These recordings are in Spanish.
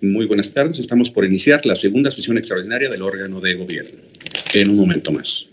Muy buenas tardes. Estamos por iniciar la segunda sesión extraordinaria del órgano de gobierno. En un momento más.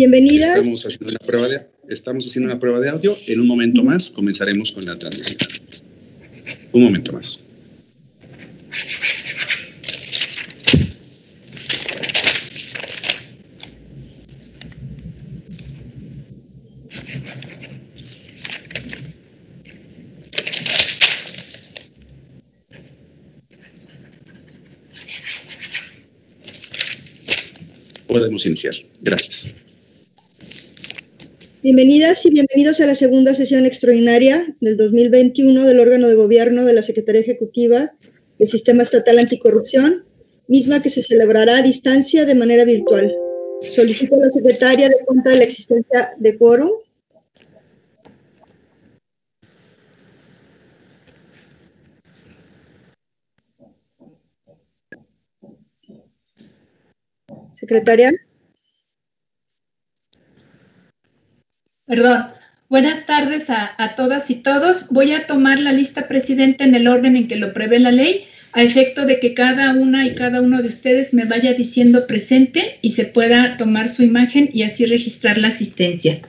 Bienvenidas. Estamos haciendo, una prueba de, estamos haciendo una prueba de audio. En un momento más comenzaremos con la transmisión. Un momento más. Podemos iniciar. Gracias. Bienvenidas y bienvenidos a la segunda sesión extraordinaria del 2021 del órgano de gobierno de la Secretaría Ejecutiva del Sistema Estatal Anticorrupción, misma que se celebrará a distancia de manera virtual. Solicito a la secretaria de cuenta de la existencia de quórum. Secretaria. Perdón. Buenas tardes a, a, todas y todos. Voy a tomar la lista presidente en el orden en que lo prevé la ley, a efecto de que cada una y cada uno de ustedes me vaya diciendo presente y se pueda tomar su imagen y así registrar la asistencia.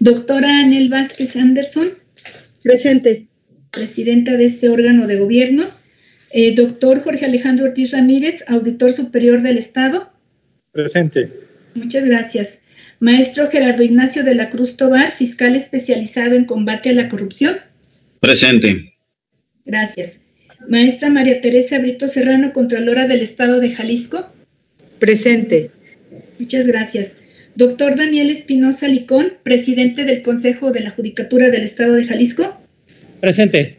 Doctora Anel Vázquez Anderson. Presente. Presidenta de este órgano de gobierno. Eh, doctor Jorge Alejandro Ortiz Ramírez, auditor superior del Estado. Presente. Muchas gracias. Maestro Gerardo Ignacio de la Cruz Tobar, fiscal especializado en combate a la corrupción. Presente. Gracias. Maestra María Teresa Brito Serrano, Contralora del Estado de Jalisco. Presente. Muchas gracias. Doctor Daniel Espinosa Licón, presidente del Consejo de la Judicatura del Estado de Jalisco. Presente.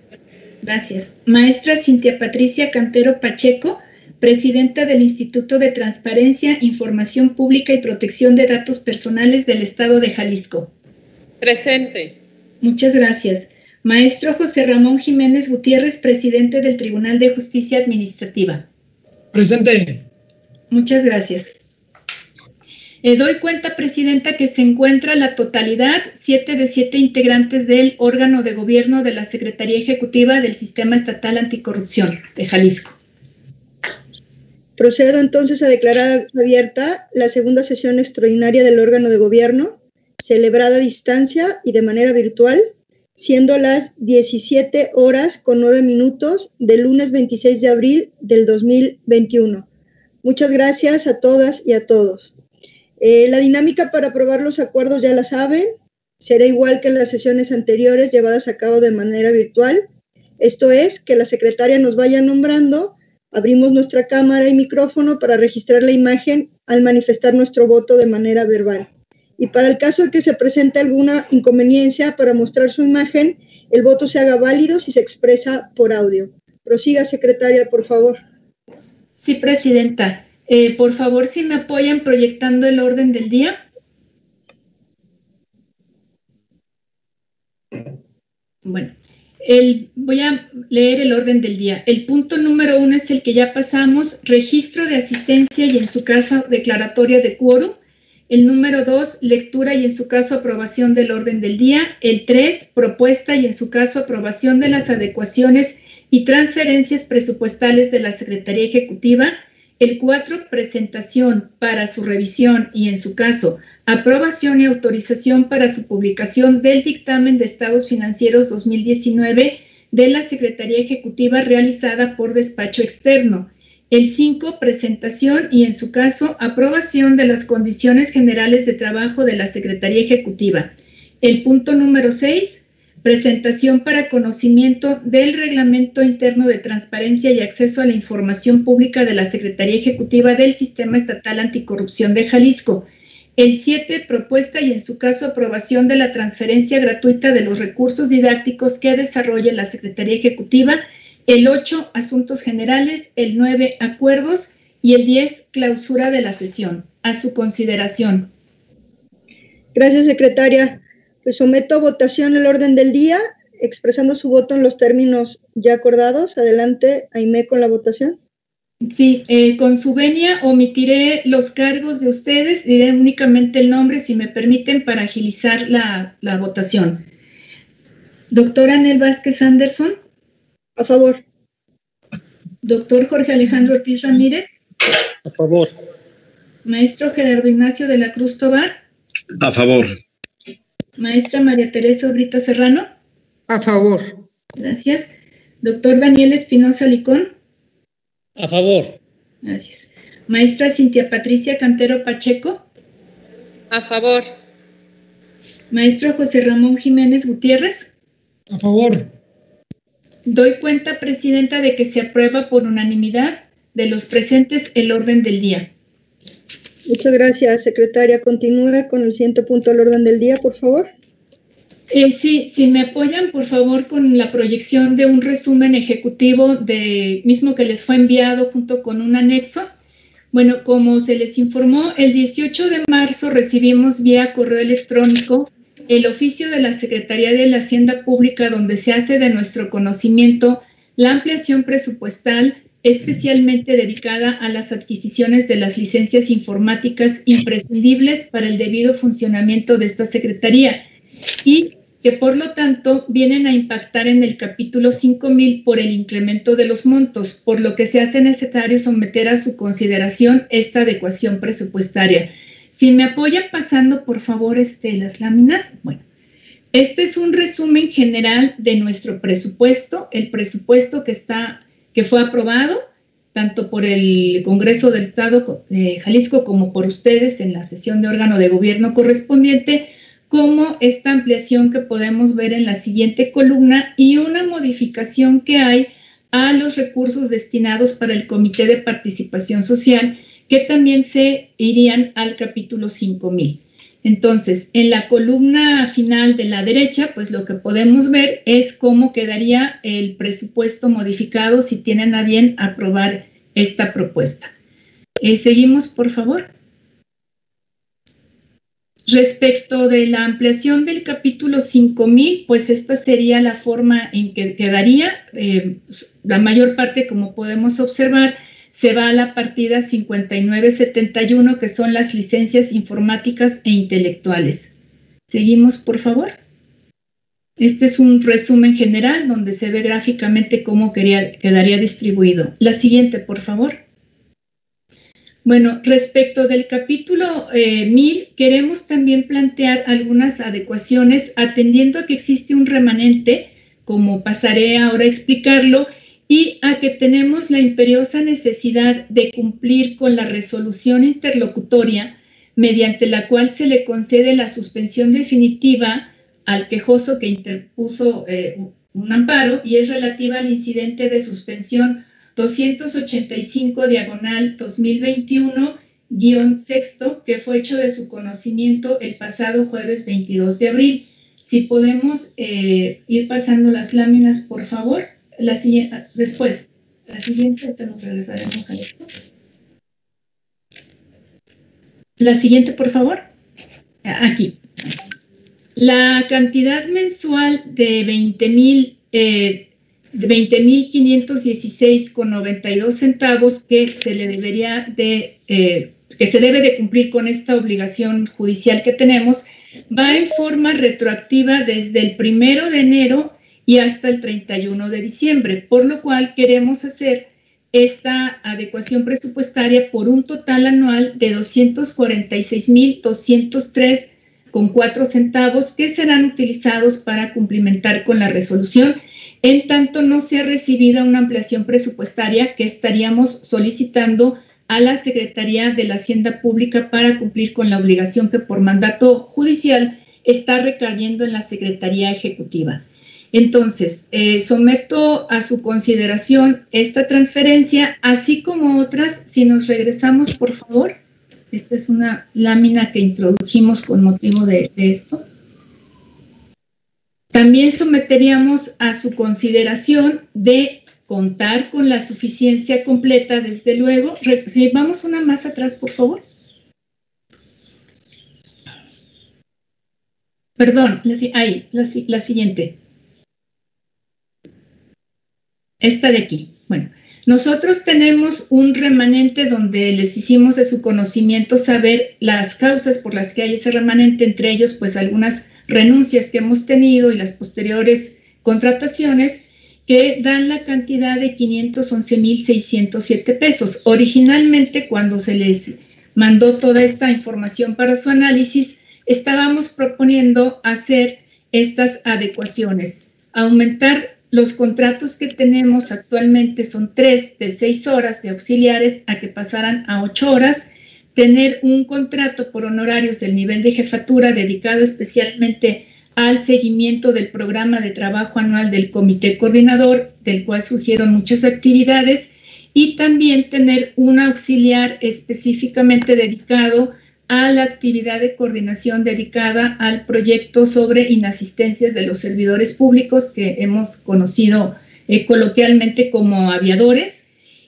Gracias. Maestra Cintia Patricia Cantero Pacheco, presidenta del Instituto de Transparencia, Información Pública y Protección de Datos Personales del Estado de Jalisco. Presente. Muchas gracias. Maestro José Ramón Jiménez Gutiérrez, presidente del Tribunal de Justicia Administrativa. Presente. Muchas gracias. Eh, doy cuenta, Presidenta, que se encuentra la totalidad, siete de siete integrantes del órgano de gobierno de la Secretaría Ejecutiva del Sistema Estatal Anticorrupción de Jalisco. Procedo entonces a declarar abierta la segunda sesión extraordinaria del órgano de gobierno, celebrada a distancia y de manera virtual, siendo las 17 horas con 9 minutos del lunes 26 de abril del 2021. Muchas gracias a todas y a todos. Eh, la dinámica para aprobar los acuerdos ya la saben, será igual que en las sesiones anteriores llevadas a cabo de manera virtual. Esto es, que la secretaria nos vaya nombrando Abrimos nuestra cámara y micrófono para registrar la imagen al manifestar nuestro voto de manera verbal. Y para el caso de que se presente alguna inconveniencia para mostrar su imagen, el voto se haga válido si se expresa por audio. Prosiga, secretaria, por favor. Sí, presidenta. Eh, por favor, si me apoyan proyectando el orden del día. Bueno, el, voy a leer el orden del día. El punto número uno es el que ya pasamos, registro de asistencia y en su caso declaratoria de quórum. El número dos, lectura y en su caso aprobación del orden del día. El tres, propuesta y en su caso aprobación de las adecuaciones y transferencias presupuestales de la Secretaría Ejecutiva. El 4, presentación para su revisión y, en su caso, aprobación y autorización para su publicación del dictamen de estados financieros 2019 de la Secretaría Ejecutiva realizada por despacho externo. El 5, presentación y, en su caso, aprobación de las condiciones generales de trabajo de la Secretaría Ejecutiva. El punto número 6, presentación para conocimiento del Reglamento Interno de Transparencia y Acceso a la Información Pública de la Secretaría Ejecutiva del Sistema Estatal Anticorrupción de Jalisco. El 7, propuesta y en su caso aprobación de la transferencia gratuita de los recursos didácticos que desarrolla la Secretaría Ejecutiva. El 8, asuntos generales. El 9, acuerdos. Y el 10, clausura de la sesión. A su consideración. Gracias, secretaria. Pues someto a votación el orden del día, expresando su voto en los términos ya acordados. Adelante, Aime, con la votación. Sí, eh, con su venia omitiré los cargos de ustedes, diré únicamente el nombre, si me permiten, para agilizar la, la votación. Doctora Anel Vázquez Anderson. A favor. Doctor Jorge Alejandro Ortiz Ramírez. A favor. Maestro Gerardo Ignacio de la Cruz Tobar. A favor. Maestra María Teresa Brito Serrano. A favor. Gracias. Doctor Daniel Espinosa Licón. A favor. Gracias. Maestra Cintia Patricia Cantero Pacheco. A favor. Maestro José Ramón Jiménez Gutiérrez. A favor. Doy cuenta, Presidenta, de que se aprueba por unanimidad de los presentes el orden del día. Muchas gracias, secretaria. Continúe con el siguiente punto del orden del día, por favor. Eh, sí, si me apoyan, por favor, con la proyección de un resumen ejecutivo de mismo que les fue enviado junto con un anexo. Bueno, como se les informó, el 18 de marzo recibimos vía correo electrónico el oficio de la Secretaría de la Hacienda Pública donde se hace de nuestro conocimiento la ampliación presupuestal especialmente dedicada a las adquisiciones de las licencias informáticas imprescindibles para el debido funcionamiento de esta Secretaría y que por lo tanto vienen a impactar en el capítulo 5000 por el incremento de los montos, por lo que se hace necesario someter a su consideración esta adecuación presupuestaria. Si me apoya pasando, por favor, este, las láminas. Bueno, este es un resumen general de nuestro presupuesto, el presupuesto que está que fue aprobado tanto por el Congreso del Estado de Jalisco como por ustedes en la sesión de órgano de gobierno correspondiente, como esta ampliación que podemos ver en la siguiente columna y una modificación que hay a los recursos destinados para el Comité de Participación Social, que también se irían al capítulo 5000. Entonces, en la columna final de la derecha, pues lo que podemos ver es cómo quedaría el presupuesto modificado si tienen a bien aprobar esta propuesta. Eh, seguimos, por favor. Respecto de la ampliación del capítulo 5000, pues esta sería la forma en que quedaría. Eh, la mayor parte, como podemos observar, se va a la partida 5971, que son las licencias informáticas e intelectuales. Seguimos, por favor. Este es un resumen general donde se ve gráficamente cómo quedaría distribuido. La siguiente, por favor. Bueno, respecto del capítulo 1000, eh, queremos también plantear algunas adecuaciones atendiendo a que existe un remanente, como pasaré ahora a explicarlo, y a que tenemos la imperiosa necesidad de cumplir con la resolución interlocutoria mediante la cual se le concede la suspensión definitiva al quejoso que interpuso eh, un amparo y es relativa al incidente de suspensión 285 diagonal 2021 guion sexto que fue hecho de su conocimiento el pasado jueves 22 de abril. Si podemos eh, ir pasando las láminas, por favor. La siguiente, después, la siguiente, nos regresaremos a esto. La siguiente, por favor. Aquí. La cantidad mensual de 20 mil eh, 20.516,92 centavos que se le debería de, eh, que se debe de cumplir con esta obligación judicial que tenemos, va en forma retroactiva desde el primero de enero y hasta el 31 de diciembre, por lo cual queremos hacer esta adecuación presupuestaria por un total anual de 246.203 con cuatro centavos que serán utilizados para cumplimentar con la resolución en tanto no sea recibida una ampliación presupuestaria que estaríamos solicitando a la Secretaría de la Hacienda Pública para cumplir con la obligación que por mandato judicial está recayendo en la Secretaría Ejecutiva. Entonces, eh, someto a su consideración esta transferencia, así como otras, si nos regresamos, por favor. Esta es una lámina que introdujimos con motivo de, esto. También someteríamos a su consideración de contar con la suficiencia completa, desde luego. Si vamos una más atrás, por favor. Perdón, ahí, la, la siguiente. Esta de aquí. Bueno, nosotros tenemos un remanente donde les hicimos de su conocimiento saber las causas por las que hay ese remanente, entre ellos pues algunas renuncias que hemos tenido y las posteriores contrataciones que dan la cantidad de 511.607 pesos. Originalmente, cuando se les mandó toda esta información para su análisis, estábamos proponiendo hacer estas adecuaciones, aumentar los contratos que tenemos actualmente son tres de seis horas de auxiliares a que pasaran a ocho horas. Tener un contrato por honorarios del nivel de jefatura dedicado especialmente al seguimiento del programa de trabajo anual del comité coordinador, del cual surgieron muchas actividades, y también tener un auxiliar específicamente dedicado a la actividad de coordinación dedicada al proyecto sobre inasistencias de los servidores públicos que hemos conocido eh, coloquialmente como aviadores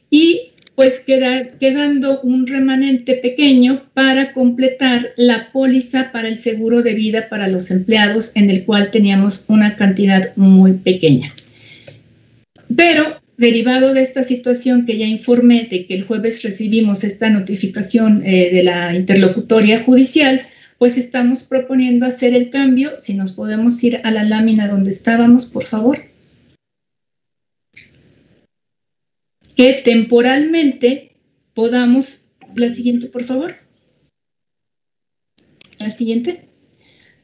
y pues queda, quedando un remanente pequeño para completar la póliza para el seguro de vida para los empleados, en el cual teníamos una cantidad muy pequeña. Pero derivado de esta situación que ya informé de que el jueves recibimos esta notificación eh, de la interlocutoria judicial, pues estamos proponiendo hacer el cambio. Si nos podemos ir a la lámina donde estábamos, por favor. que temporalmente podamos, la siguiente por favor, la siguiente,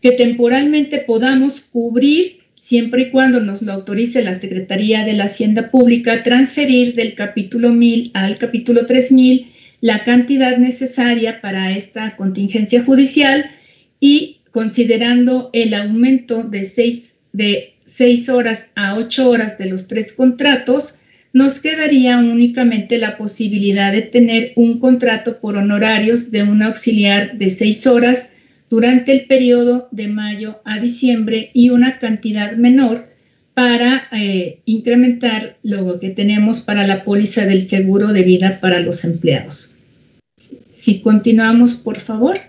que temporalmente podamos cubrir, siempre y cuando nos lo autorice la Secretaría de la Hacienda Pública, transferir del capítulo 1000 al capítulo 3000 la cantidad necesaria para esta contingencia judicial y considerando el aumento de seis, de seis horas a ocho horas de los tres contratos, nos quedaría únicamente la posibilidad de tener un contrato por honorarios de un auxiliar de seis horas durante el periodo de mayo a diciembre y una cantidad menor para eh, incrementar lo que tenemos para la póliza del seguro de vida para los empleados. Si continuamos, por favor.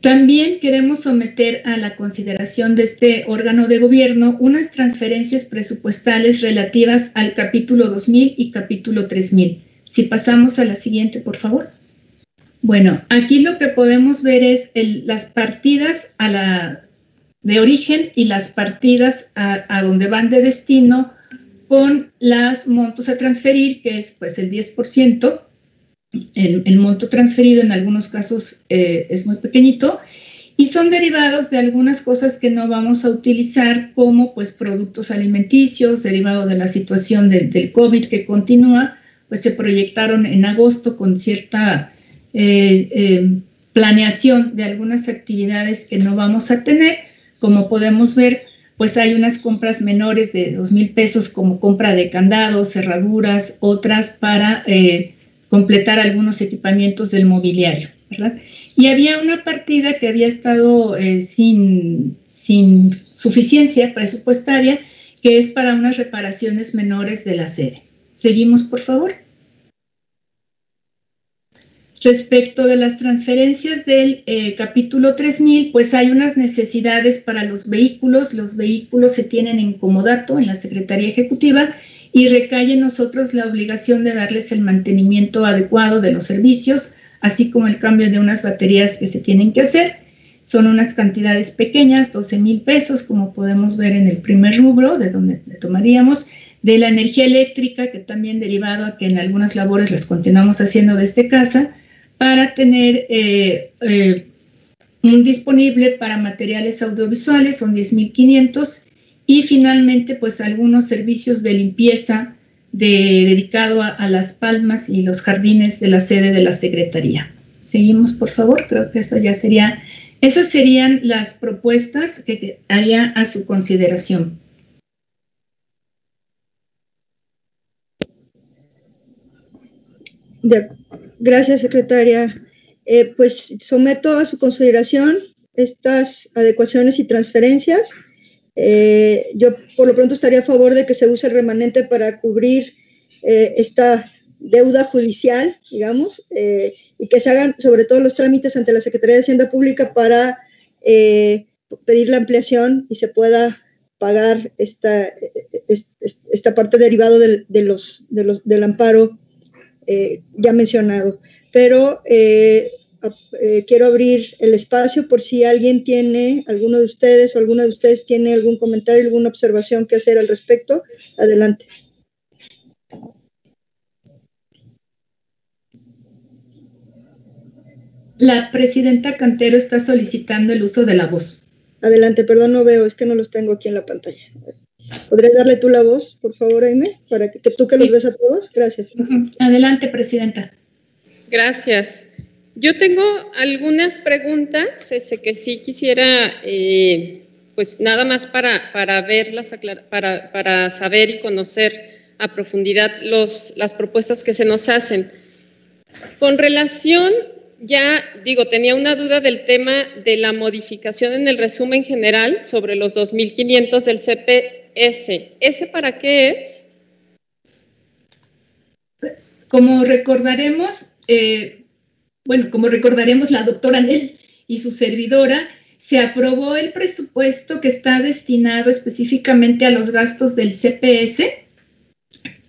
También queremos someter a la consideración de este órgano de gobierno unas transferencias presupuestales relativas al capítulo 2000 y capítulo 3000. Si pasamos a la siguiente, por favor. Bueno, aquí lo que podemos ver es las partidas de origen y las partidas a, donde van de destino con las montos a transferir, que es pues el 10%, el, monto transferido en algunos casos eh, es muy pequeñito y son derivados de algunas cosas que no vamos a utilizar como pues productos alimenticios derivados de la situación del COVID que continúa, pues se proyectaron en agosto con cierta eh, eh, planeación de algunas actividades que no vamos a tener. Como podemos ver, pues hay unas compras menores de dos mil pesos como compra de candados, cerraduras, otras para completar algunos equipamientos del mobiliario, ¿verdad? Y había una partida que había estado eh, sin, sin suficiencia presupuestaria, que es para unas reparaciones menores de la sede. Seguimos, por favor. Respecto de las transferencias del eh, capítulo 3000, pues hay unas necesidades para los vehículos. Los vehículos se tienen en comodato en la Secretaría Ejecutiva y recae en nosotros la obligación de darles el mantenimiento adecuado de los servicios, así como el cambio de unas baterías que se tienen que hacer. Son unas cantidades pequeñas, 12 mil pesos, como podemos ver en el primer rubro, de donde tomaríamos, de la energía eléctrica, que también derivado a que en algunas labores las continuamos haciendo desde casa, para tener eh, eh, un disponible para materiales audiovisuales, son 10.500 y finalmente, pues algunos servicios de limpieza de, dedicado a, las palmas y los jardines de la sede de la Secretaría. Seguimos, por favor, creo que eso ya sería Esas serían las propuestas que haría a su consideración. Gracias, secretaria. Eh, pues someto a su consideración estas adecuaciones y transferencias. Eh, yo por lo pronto estaría a favor de que se use el remanente para cubrir eh, esta deuda judicial, digamos, y que se hagan sobre todo los trámites ante la Secretaría de Hacienda Pública para pedir la ampliación y se pueda pagar esta, esta parte derivada de, del amparo ya mencionado. Pero eh, quiero abrir el espacio por si alguien tiene, alguno de ustedes o alguna de ustedes tiene algún comentario, alguna observación que hacer al respecto. Adelante. La presidenta Cantero está solicitando el uso de la voz. Adelante, perdón, no veo, es que no los tengo aquí en la pantalla. ¿Podrías darle tú la voz, por favor, Aime, para que, tú que los ves a todos? Gracias. Adelante, presidenta. Gracias. Yo tengo algunas preguntas ese, que sí quisiera, eh, pues nada más para, para verlas, para, para saber y conocer a profundidad los, las propuestas que se nos hacen. Con relación, ya digo, tenía una duda del tema de la modificación en el resumen general sobre los 2.500 del CPS. ¿Ese para qué es? Como recordaremos, eh, bueno, como recordaremos, la doctora Nel y su servidora, se aprobó el presupuesto que está destinado específicamente a los gastos del CPS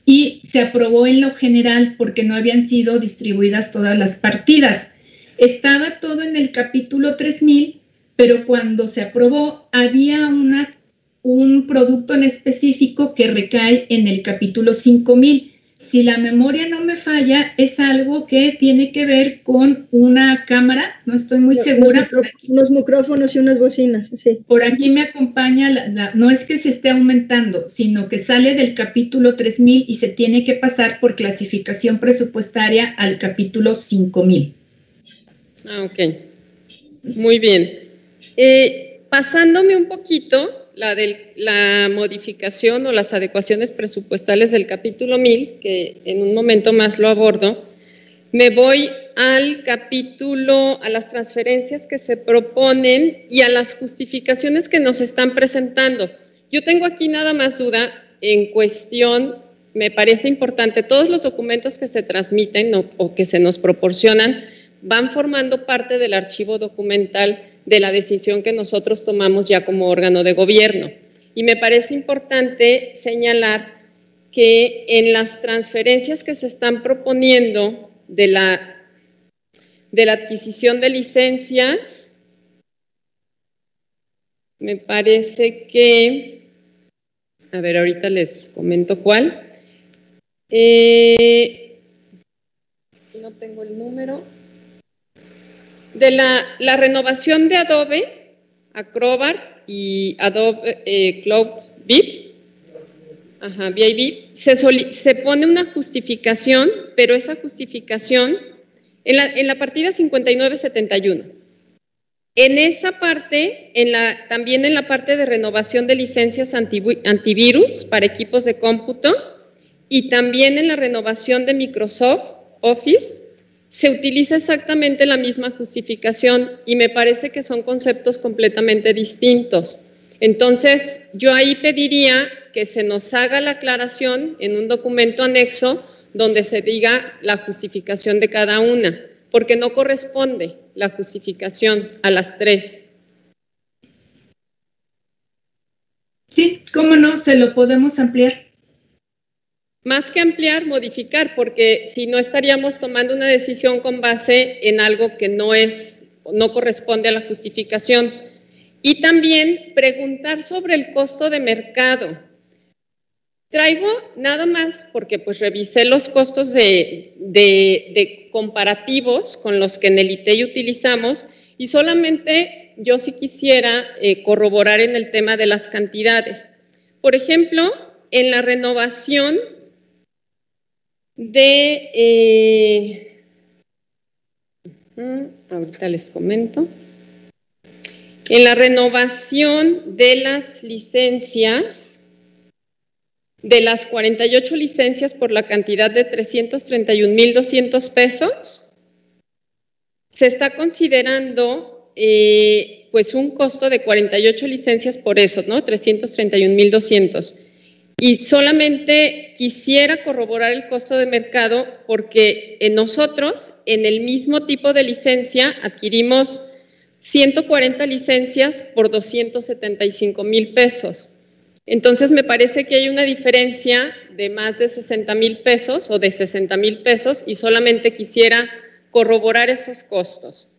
y se aprobó en lo general porque no habían sido distribuidas todas las partidas. Estaba todo en el capítulo 3000, pero cuando se aprobó había una, un producto en específico que recae en el capítulo 5000 si la memoria no me falla, es algo que tiene que ver con una cámara, no estoy muy segura. Unos micrófonos y unas bocinas, sí. Por aquí me acompaña, la, no es que se esté aumentando, sino que sale del capítulo 3000 y se tiene que pasar por clasificación presupuestaria al capítulo 5000. Ah, ok. Muy bien. Eh, pasándome un poquito, la de la modificación o las adecuaciones presupuestales del capítulo 1000, que en un momento más lo abordo, me voy al capítulo, a las transferencias que se proponen y a las justificaciones que nos están presentando. Yo tengo aquí nada más duda en cuestión, me parece importante, todos los documentos que se transmiten o que se nos proporcionan van formando parte del archivo documental de la decisión que nosotros tomamos ya como órgano de gobierno. Y me parece importante señalar que en las transferencias que se están proponiendo de la, de la adquisición de licencias, me parece que, a ver, ahorita les comento cuál. Eh, no tengo el número de la, renovación de Adobe, Acrobat y Adobe eh, Cloud VIP, ajá, VIP, se, pone una justificación, pero esa justificación en la, partida 5971. En esa parte, también en la parte de renovación de licencias antivirus para equipos de cómputo y también en la renovación de Microsoft Office se utiliza exactamente la misma justificación y me parece que son conceptos completamente distintos. Entonces, yo ahí pediría que se nos haga la aclaración en un documento anexo donde se diga la justificación de cada una, porque no corresponde la justificación a las tres. Sí, cómo no, se lo podemos ampliar. Más que ampliar, modificar, porque si no estaríamos tomando una decisión con base en algo que no es, no corresponde a la justificación. Y también preguntar sobre el costo de mercado. Traigo nada más porque pues revisé los costos de, comparativos con los que en el ITEI utilizamos y solamente yo sí quisiera eh, corroborar en el tema de las cantidades. Por ejemplo, en la renovación de... Eh, ahorita les comento. En la renovación de las licencias, de las 48 licencias por la cantidad de 331.200 pesos, se está considerando eh, pues un costo de 48 licencias por eso, ¿no? 331.200. Y solamente quisiera corroborar el costo de mercado porque en nosotros, en el mismo tipo de licencia, adquirimos 140 licencias por 275 mil pesos. Entonces me parece que hay una diferencia de más de 60 mil pesos o de 60 mil pesos y solamente quisiera corroborar esos costos.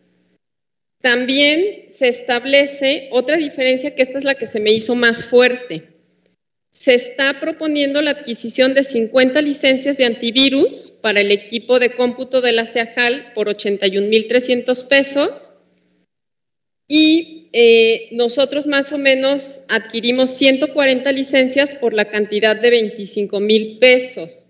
También se establece otra diferencia que esta es la que se me hizo más fuerte se está proponiendo la adquisición de 50 licencias de antivirus para el equipo de cómputo de la CEAJAL por 81.300 pesos y eh, nosotros más o menos adquirimos 140 licencias por la cantidad de 25 mil pesos.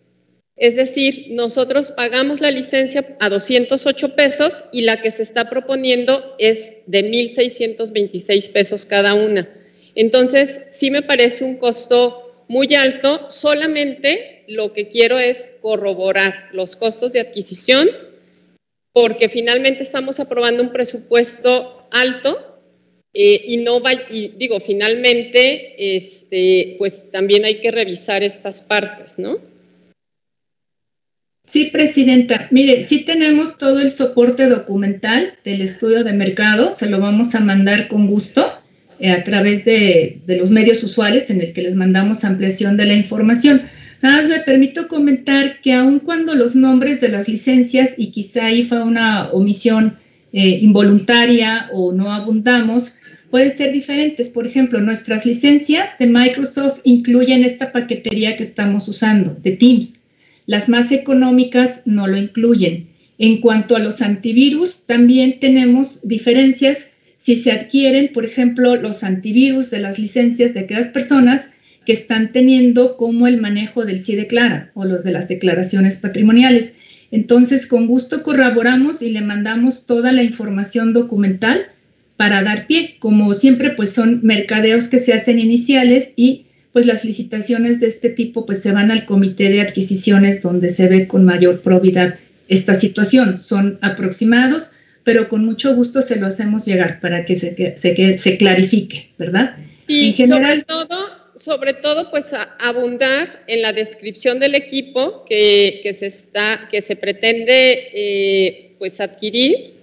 Es decir, nosotros pagamos la licencia a 208 pesos y la que se está proponiendo es de 1.626 pesos cada una. Entonces, sí me parece un costo muy alto, solamente lo que quiero es corroborar los costos de adquisición, porque finalmente estamos aprobando un presupuesto alto eh, y no va, y digo, finalmente, este, pues también hay que revisar estas partes, ¿no? Sí, Presidenta. Mire, sí tenemos todo el soporte documental del estudio de mercado, se lo vamos a mandar con gusto. Eh, a través de, los medios usuales en el que les mandamos ampliación de la información. Nada más me permito comentar que aun cuando los nombres de las licencias, y quizá ahí fue una omisión eh, involuntaria o no abundamos, pueden ser diferentes. Por ejemplo, nuestras licencias de Microsoft incluyen esta paquetería que estamos usando, de Teams. Las más económicas no lo incluyen. En cuanto a los antivirus, también tenemos diferencias si se adquieren, por ejemplo, los antivirus de las licencias de aquellas personas que están teniendo como el manejo del sí declara o los de las declaraciones patrimoniales. Entonces, con gusto corroboramos y le mandamos toda la información documental para dar pie. Como siempre, pues son mercadeos que se hacen iniciales y pues las licitaciones de este tipo pues se van al comité de adquisiciones donde se ve con mayor probidad esta situación. Son aproximados, pero con mucho gusto se lo hacemos llegar para que se, se, se clarifique, ¿verdad? Sí, en general, sobre todo, sobre todo, pues abundar en la descripción del equipo que, que se, está, que se pretende eh, pues adquirir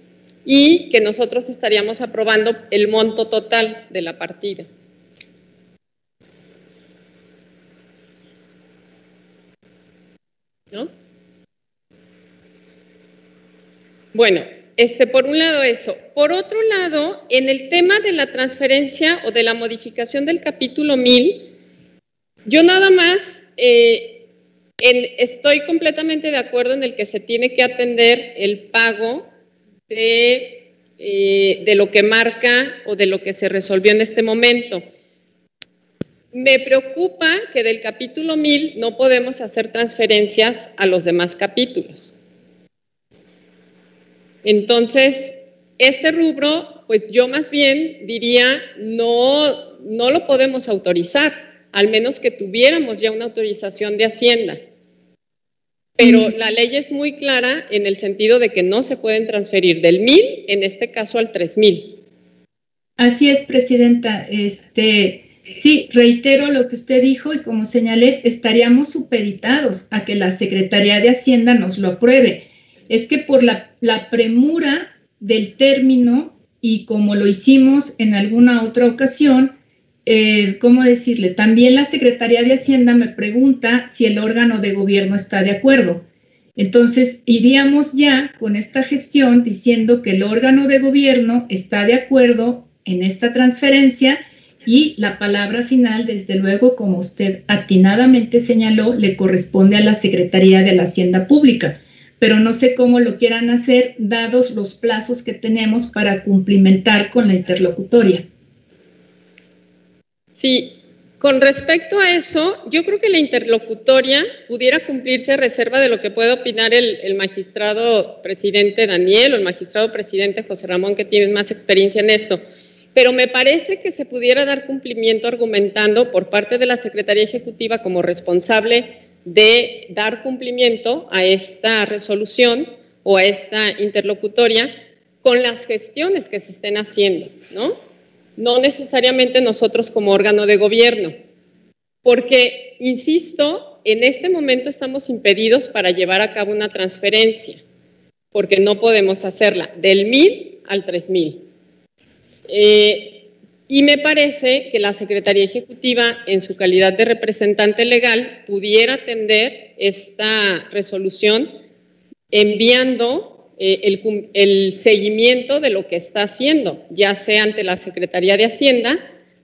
y que nosotros estaríamos aprobando el monto total de la partida. ¿No? Bueno, este, por un lado eso. Por otro lado, en el tema de la transferencia o de la modificación del capítulo 1000, yo nada más eh, estoy completamente de acuerdo en el que se tiene que atender el pago de, eh, de lo que marca o de lo que se resolvió en este momento. Me preocupa que del capítulo 1000 no podemos hacer transferencias a los demás capítulos. Entonces, este rubro, pues yo más bien diría, no, no lo podemos autorizar, al menos que tuviéramos ya una autorización de Hacienda. Pero la ley es muy clara en el sentido de que no se pueden transferir del mil, en este caso al tres mil. Así es, Presidenta. Este, sí, reitero lo que usted dijo y como señalé, estaríamos supeditados a que la Secretaría de Hacienda nos lo apruebe es que por la, premura del término y como lo hicimos en alguna otra ocasión, eh, ¿cómo decirle? También la Secretaría de Hacienda me pregunta si el órgano de gobierno está de acuerdo. Entonces, iríamos ya con esta gestión diciendo que el órgano de gobierno está de acuerdo en esta transferencia y la palabra final, desde luego, como usted atinadamente señaló, le corresponde a la Secretaría de la Hacienda Pública pero no sé cómo lo quieran hacer dados los plazos que tenemos para cumplimentar con la interlocutoria. Sí, con respecto a eso, yo creo que la interlocutoria pudiera cumplirse a reserva de lo que pueda opinar el, magistrado presidente Daniel o el magistrado presidente José Ramón, que tienen más experiencia en esto. pero me parece que se pudiera dar cumplimiento argumentando por parte de la Secretaría Ejecutiva como responsable de dar cumplimiento a esta resolución o a esta interlocutoria con las gestiones que se estén haciendo, ¿no? No necesariamente nosotros como órgano de gobierno, porque, insisto, en este momento estamos impedidos para llevar a cabo una transferencia, porque no podemos hacerla del 1000 al 3000. Eh, y me parece que la Secretaría Ejecutiva, en su calidad de representante legal, pudiera atender esta resolución enviando eh, el, seguimiento de lo que está haciendo, ya sea ante la Secretaría de Hacienda,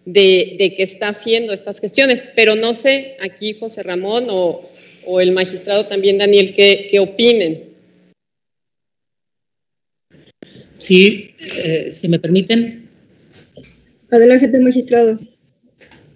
de, que está haciendo estas gestiones. Pero no sé, aquí José Ramón o, el magistrado también, Daniel, qué, qué opinen. Sí, eh, si me permiten. Adelante, magistrado.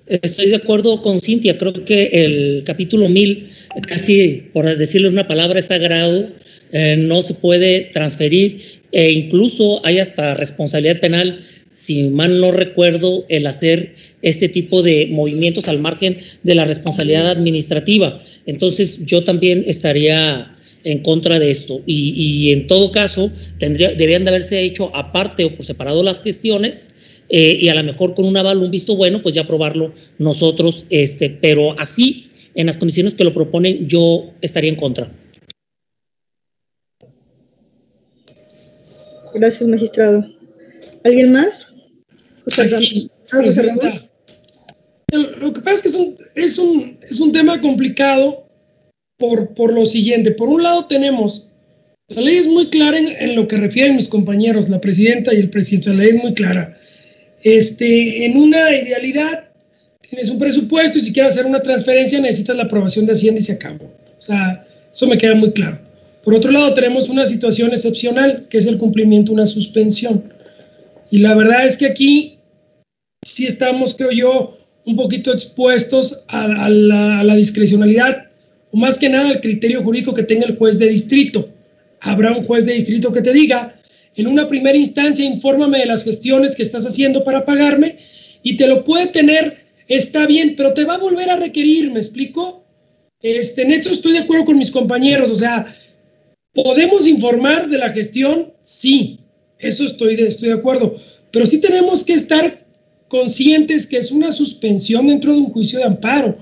Estoy de acuerdo con Cintia, creo que el capítulo 1000, casi por decirle una palabra, es sagrado, eh, no se puede transferir e incluso hay hasta responsabilidad penal, si mal no recuerdo, el hacer este tipo de movimientos al margen de la responsabilidad administrativa. Entonces yo también estaría en contra de esto. Y, y en todo caso, tendría, deberían de haberse hecho aparte o por separado las gestiones eh, y a lo mejor con un aval, un visto bueno, pues ya aprobarlo nosotros, este, pero así, en las condiciones que lo proponen, yo estaría en contra. Gracias, magistrado. ¿Alguien más? Aquí, José lo que pasa es que es un, es un, es un tema complicado por, por lo siguiente. Por un lado tenemos, la ley es muy clara en, en, lo que refieren mis compañeros, la presidenta y el presidente, la ley es muy clara. Este, en una idealidad, tienes un presupuesto y si quieres hacer una transferencia necesitas la aprobación de Hacienda y se acabó. O sea, eso me queda muy claro. Por otro lado, tenemos una situación excepcional, que es el cumplimiento de una suspensión. Y la verdad es que aquí sí estamos, creo yo, un poquito expuestos a, a, la, a la discrecionalidad o más que nada al criterio jurídico que tenga el juez de distrito. Habrá un juez de distrito que te diga, en una primera instancia, infórmame de las gestiones que estás haciendo para pagarme y te lo puede tener, está bien, pero te va a volver a requerir, ¿me explico? Este, en esto estoy de acuerdo con mis compañeros, o sea, ¿podemos informar de la gestión? Sí, eso estoy de, estoy de acuerdo, pero sí tenemos que estar conscientes que es una suspensión dentro de un juicio de amparo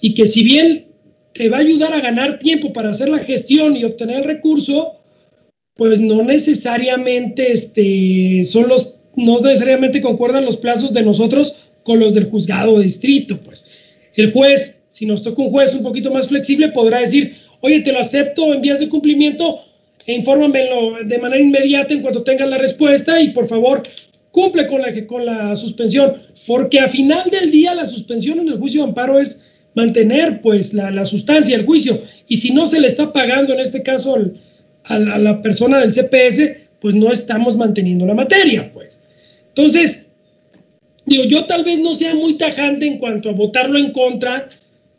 y que si bien te va a ayudar a ganar tiempo para hacer la gestión y obtener el recurso, pues no necesariamente este, son los, no necesariamente concuerdan los plazos de nosotros con los del juzgado distrito, pues. El juez, si nos toca un juez un poquito más flexible, podrá decir, oye, te lo acepto en vías de cumplimiento e infórmamelo de manera inmediata en cuanto tengas la respuesta y por favor cumple con la, con la suspensión, porque a final del día la suspensión en el juicio de amparo es mantener pues la, la sustancia del juicio y si no se le está pagando en este caso el, a la, a la, persona del CPS, pues no estamos manteniendo la materia, pues. Entonces, digo, yo tal vez no sea muy tajante en cuanto a votarlo en contra.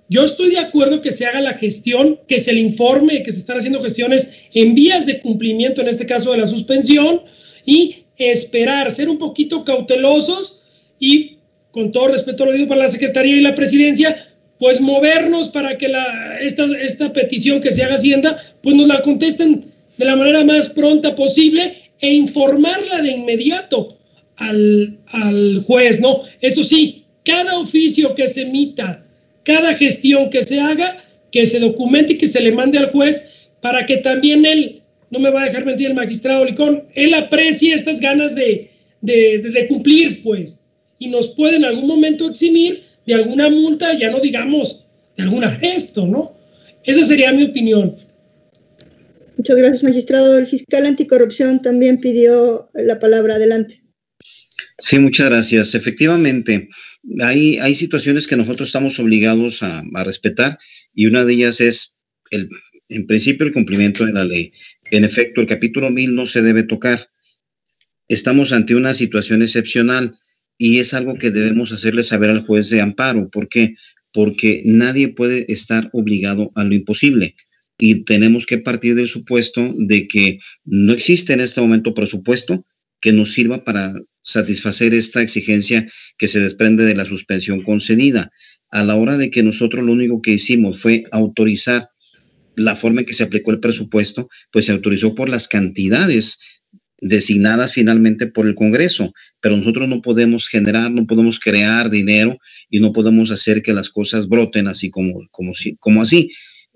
Yo estoy de acuerdo que se haga la gestión, que se le informe que se están haciendo gestiones en vías de cumplimiento, en este caso de la suspensión, y esperar, ser un poquito cautelosos y, con todo respeto lo digo para la Secretaría y la Presidencia, pues movernos para que la, esta, esta petición que se haga Hacienda, pues nos la contesten de la manera más pronta posible e informarla de inmediato al, al juez, ¿no? Eso sí, cada oficio que se emita, cada gestión que se haga, que se documente y que se le mande al juez para que también él, no me va a dejar mentir el magistrado Licón, él aprecie estas ganas de, de, cumplir, pues, y nos puede en algún momento eximir de alguna multa, ya no digamos de algún arresto, ¿no? Esa sería mi opinión. Muchas gracias, magistrado. El fiscal anticorrupción también pidió la palabra. Adelante. Sí, muchas gracias. Efectivamente, hay, hay situaciones que nosotros estamos obligados a, a respetar y una de ellas es, el, en principio, el cumplimiento de la ley. En efecto, el capítulo 1000 no se debe tocar. Estamos ante una situación excepcional y es algo que debemos hacerle saber al juez de amparo. ¿Por qué? Porque nadie puede estar obligado a lo imposible y tenemos que partir del supuesto de que no existe en este momento presupuesto que nos sirva para satisfacer esta exigencia que se desprende de la suspensión concedida. A la hora de que nosotros lo único que hicimos fue autorizar la forma en que se aplicó el presupuesto, pues se autorizó por las cantidades designadas finalmente por el Congreso, pero nosotros no podemos generar, no podemos crear dinero y no podemos hacer que las cosas broten así como, como, como así.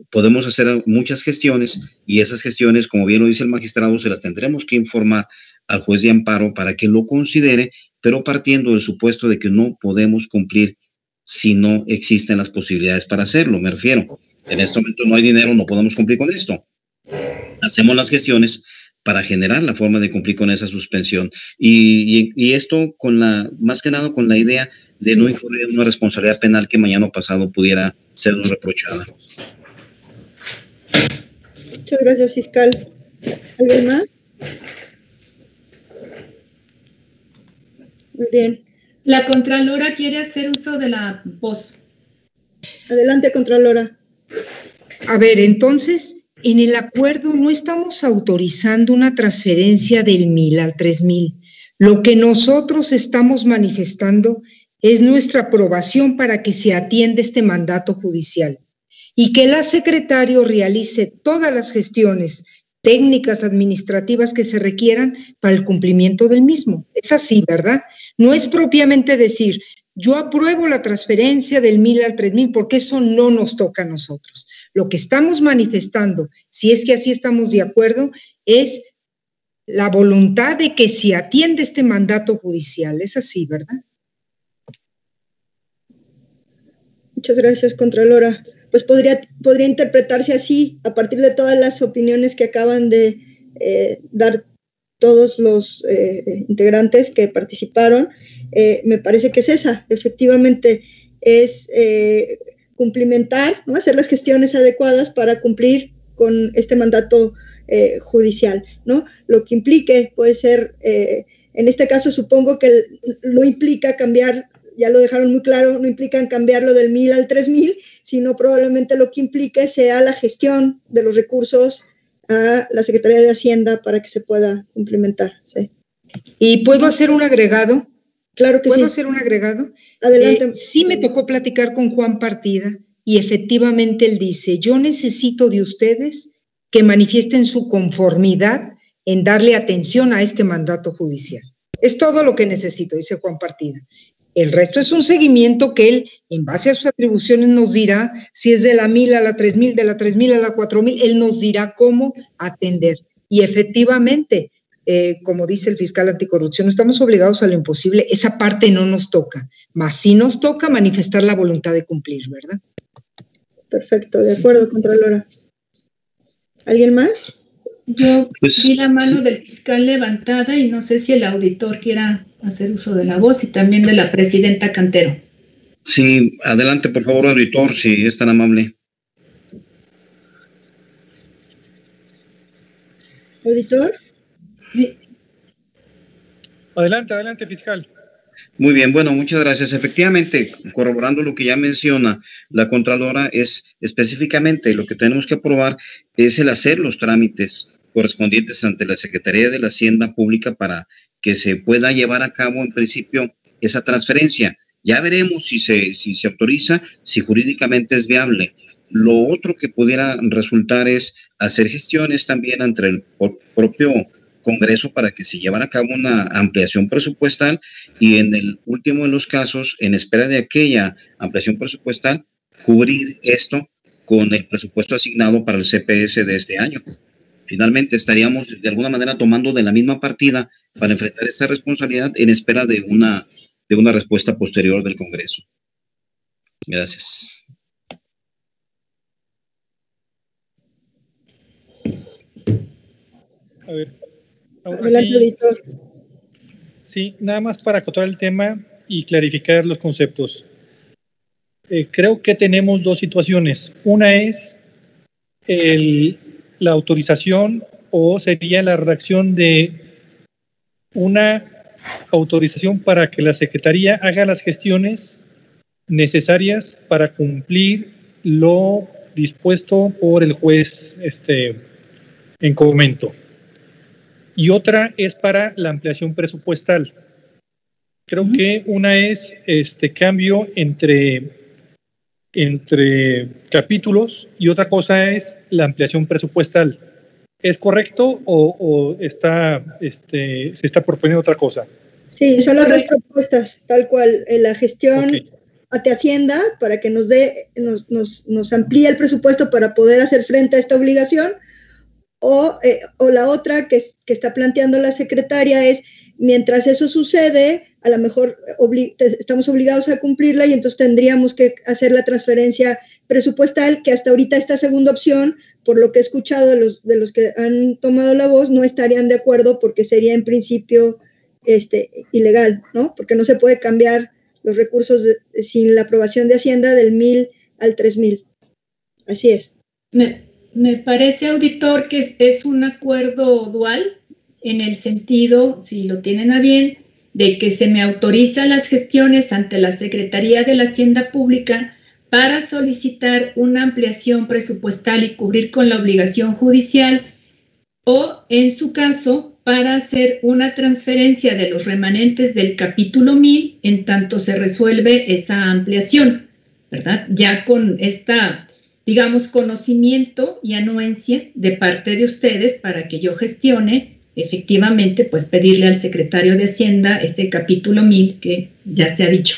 Podemos hacer muchas gestiones y esas gestiones, como bien lo dice el magistrado, se las tendremos que informar al juez de amparo para que lo considere, pero partiendo del supuesto de que no podemos cumplir si no existen las posibilidades para hacerlo, me refiero. En este momento no hay dinero, no podemos cumplir con esto. Hacemos las gestiones para generar la forma de cumplir con esa suspensión. Y, esto con la, más que nada con la idea de no incurrir en una responsabilidad penal que mañana pasado pudiera ser reprochada. Muchas gracias, fiscal. ¿Alguien más? Muy bien. La Contralora quiere hacer uso de la voz. Adelante, Contralora. A ver, entonces, en el acuerdo no estamos autorizando una transferencia del 1000 al 3000. Lo que nosotros estamos manifestando es nuestra aprobación para que se atienda este mandato judicial y que la secretario realice todas las gestiones técnicas administrativas que se requieran para el cumplimiento del mismo. Es así, ¿verdad? No es propiamente decir, yo apruebo la transferencia del 1000 al 3000 porque eso no nos toca a nosotros. Lo que estamos manifestando, si es que así estamos de acuerdo, es la voluntad de que se atiende este mandato judicial. Es así, ¿verdad? Muchas gracias, Contralora. Pues podría, podría interpretarse así a partir de todas las opiniones que acaban de eh, dar todos los eh, integrantes que participaron. Eh, me parece que es esa, efectivamente, es cumplimentar, ¿no? hacer las gestiones adecuadas para cumplir con este mandato judicial, ¿no? Lo que implique puede ser, en este caso supongo que no implica cambiar, ya lo dejaron muy claro, no implican cambiarlo del 1000 al 3000, sino probablemente lo que implique sea la gestión de los recursos a la Secretaría de Hacienda para que se pueda cumplimentar. ¿sí? ¿Y puedo hacer un agregado? Claro que ¿Puedo hacer un agregado? Adelante. Eh, sí me tocó platicar con Juan Partida y efectivamente él dice, yo necesito de ustedes que manifiesten su conformidad en darle atención a este mandato judicial. Es todo lo que necesito, dice Juan Partida. El resto es un seguimiento que él, en base a sus atribuciones, nos dirá si es de la mil a la tres mil, de la tres mil a la cuatro mil, él nos dirá cómo atender. Y efectivamente, eh, como dice el fiscal anticorrupción, estamos obligados a lo imposible, esa parte no nos toca, más sí nos toca manifestar la voluntad de cumplir, ¿verdad? Perfecto, de acuerdo, Contralora. ¿Alguien más? Yo pues, vi la mano del fiscal levantada y no sé si el auditor quiera hacer uso de la voz y también de la presidenta Cantero. Sí, adelante, por favor, auditor, si es tan amable. ¿Auditor? Adelante, adelante, fiscal. Muy bien, bueno, muchas gracias. Efectivamente, corroborando lo que ya menciona la Contralora, es específicamente lo que tenemos que aprobar es el hacer los trámites correspondientes ante la Secretaría de la Hacienda Pública para que se pueda llevar a cabo en principio esa transferencia. Ya veremos si se, si se autoriza, si jurídicamente es viable. Lo otro que pudiera resultar es hacer gestiones también entre el propio Congreso para que se llevara a cabo una ampliación presupuestal y en el último de los casos, en espera de aquella ampliación presupuestal, cubrir esto con el presupuesto asignado para el CPS de este año. Finalmente estaríamos de alguna manera tomando de la misma partida para enfrentar esta responsabilidad en espera de una, de una respuesta posterior del Congreso. Gracias. A ver, Adelante, Sí, nada más para acotar el tema y clarificar los conceptos. Eh, creo que tenemos dos situaciones. Una es la autorización o sería la redacción de una autorización para que la Secretaría haga las gestiones necesarias para cumplir lo dispuesto por el juez este, en comento y otra es para la ampliación presupuestal. Creo que una es este cambio entre, entre capítulos y otra cosa es la ampliación presupuestal. ¿Es correcto o, o está, este, se está proponiendo otra cosa? Sí, son las dos propuestas, tal cual. La gestión Ok. ante Hacienda para que nos dé, nos, nos, nos amplíe el presupuesto para poder hacer frente a esta obligación. O, eh, o la otra que, que está planteando la secretaria es, mientras eso sucede, a lo mejor estamos obligados a cumplirla y entonces tendríamos que hacer la transferencia presupuestal, que hasta ahorita esta segunda opción, por lo que he escuchado de los, de los que han tomado la voz, no estarían de acuerdo porque sería en principio este, ilegal, ¿no? Porque no se puede cambiar los recursos sin la aprobación de Hacienda del 1000 al 3000. Así es. Me, parece, auditor, que es un acuerdo dual en el sentido, si lo tienen a bien, de que se me autoriza las gestiones ante la Secretaría de la Hacienda Pública para solicitar una ampliación presupuestal y cubrir con la obligación judicial o, en su caso, para hacer una transferencia de los remanentes del capítulo 1000 en tanto se resuelve esa ampliación, ¿verdad? Ya con esta digamos, conocimiento y anuencia de parte de ustedes para que yo gestione efectivamente, pues pedirle al secretario de Hacienda este capítulo 1000 que ya se ha dicho.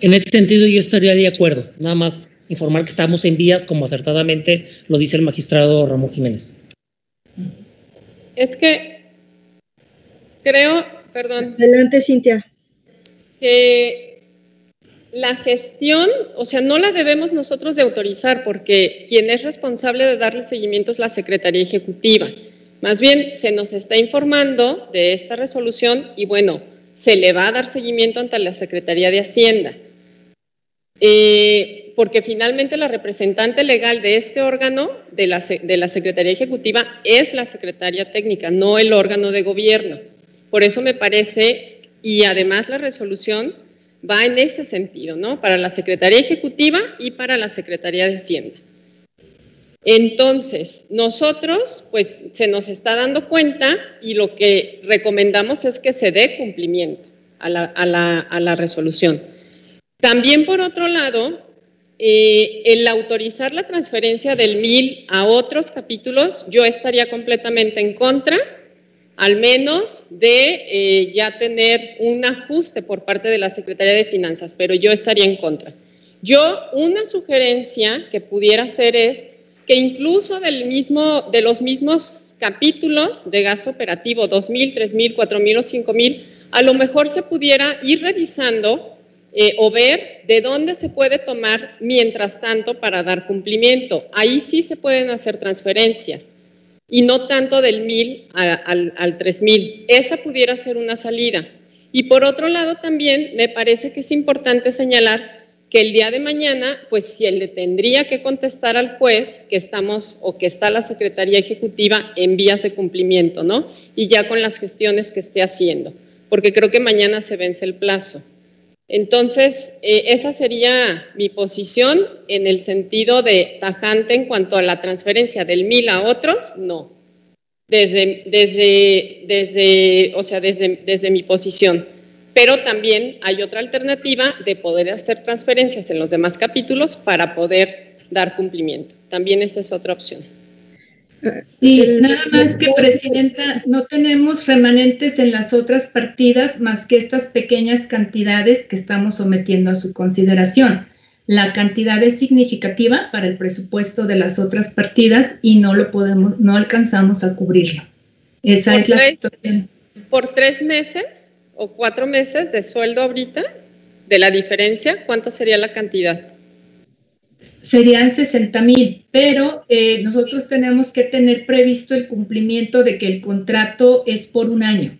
En ese sentido yo estaría de acuerdo. Nada más informar que estamos en vías, como acertadamente lo dice el magistrado Ramón Jiménez. Es que creo, perdón, Adelante, Cintia. que la gestión, o sea, no la debemos nosotros de autorizar porque quien es responsable de darle seguimiento es la Secretaría Ejecutiva. Más bien se nos está informando de esta resolución y bueno, se le va a dar seguimiento ante la Secretaría de Hacienda. Eh, porque finalmente la representante legal de este órgano, de la, de la Secretaría Ejecutiva, es la Secretaría Técnica, no el órgano de gobierno. Por eso me parece, y además la resolución va en ese sentido, ¿no? Para la Secretaría Ejecutiva y para la Secretaría de Hacienda. Entonces, nosotros, pues, se nos está dando cuenta y lo que recomendamos es que se dé cumplimiento a la, resolución. También, por otro lado, eh, el autorizar la transferencia del MIL a otros capítulos, yo estaría completamente en contra, al menos de eh, ya tener un ajuste por parte de la Secretaría de Finanzas, pero yo estaría en contra. Yo, una sugerencia que pudiera hacer es que incluso del mismo, de los mismos capítulos de gasto operativo, 2.000, 3.000, 4.000 o 5.000, a lo mejor se pudiera ir revisando eh, o ver de dónde se puede tomar mientras tanto para dar cumplimiento. Ahí sí se pueden hacer transferencias y no tanto del 1000 a- al, al 3000. Esa pudiera ser una salida. Y por otro lado también me parece que es importante señalar que el día de mañana, pues si él le tendría que contestar al juez que estamos o que está la Secretaría Ejecutiva en vías de cumplimiento, ¿no? Y ya con las gestiones que esté haciendo, porque creo que mañana se vence el plazo. Entonces, eh, esa sería mi posición en el sentido de tajante en cuanto a la transferencia del mil a otros, no. Desde, desde, desde, o sea, desde, desde mi posición. Pero también hay otra alternativa de poder hacer transferencias en los demás capítulos para poder dar cumplimiento. También esa es otra opción. Sí, nada más que, Presidenta, no tenemos remanentes en las otras partidas más que estas pequeñas cantidades que estamos sometiendo a su consideración. La cantidad es significativa para el presupuesto de las otras partidas y no lo podemos, no alcanzamos a cubrirlo. Esa Por es la tres. situación. Por tres meses o cuatro meses de sueldo ahorita, de la diferencia, ¿cuánto sería la cantidad? Serían 60 mil, pero eh, nosotros tenemos que tener previsto el cumplimiento de que el contrato es por un año.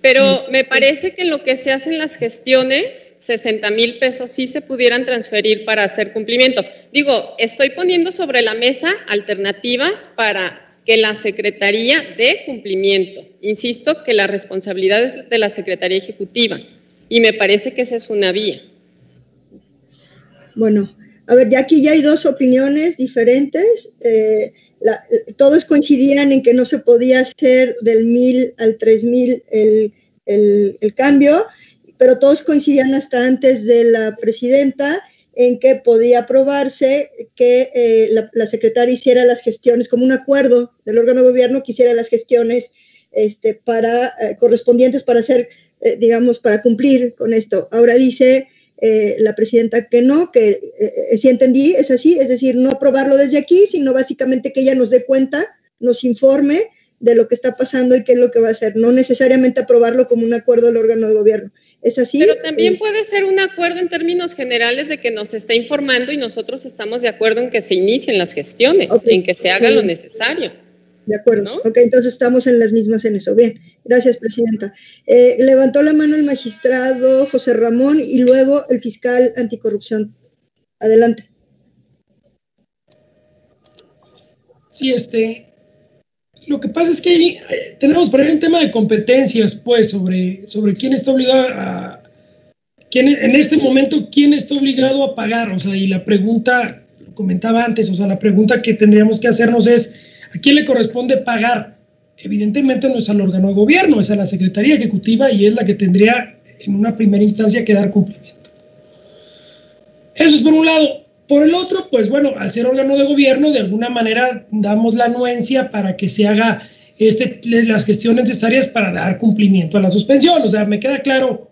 Pero me parece que en lo que se hacen las gestiones, 60 mil pesos sí se pudieran transferir para hacer cumplimiento. Digo, estoy poniendo sobre la mesa alternativas para que la Secretaría dé cumplimiento. Insisto que la responsabilidad es de la Secretaría Ejecutiva y me parece que esa es una vía. Bueno, a ver, ya aquí ya hay dos opiniones diferentes. eh, todos coincidían en que no se podía hacer del 1000 al 3000 el, el, el cambio, pero todos coincidían hasta antes de la presidenta en que podía aprobarse que eh, la, secretaria hiciera las gestiones, como un acuerdo del órgano de gobierno que hiciera las gestiones este, para, eh, correspondientes para hacer, eh, digamos, para cumplir con esto. Ahora dice la presidenta que no, que si entendí, es así, es decir, no aprobarlo desde aquí, sino básicamente que ella nos dé cuenta, nos informe de lo que está pasando y qué es lo que va a hacer, no necesariamente aprobarlo como un acuerdo del órgano de gobierno. ¿Es así? Pero también puede ser un acuerdo en términos generales de que nos está informando y nosotros estamos de acuerdo en que se inicien las gestiones, en que se haga lo necesario. De acuerdo. Ok, entonces estamos en las mismas en eso. Bien, gracias, Presidenta. Eh, levantó la mano el magistrado José Ramón y luego el fiscal anticorrupción. Adelante. Sí, este. Lo que pasa es que eh, tenemos por ahí un tema de competencias, pues, sobre, sobre quién está obligado a. Quién, en este momento, quién está obligado a pagar. O sea, y la pregunta, lo comentaba antes, o sea, la pregunta que tendríamos que hacernos es: ¿a quién le corresponde pagar? Evidentemente no es al órgano de gobierno, es a la Secretaría Ejecutiva y es la que tendría en una primera instancia que dar cumplimiento. Eso es por un lado. Por el otro, pues bueno, al ser órgano de gobierno, de alguna manera damos la anuencia para que se haga este, las gestiones necesarias para dar cumplimiento a la suspensión. O sea, me queda claro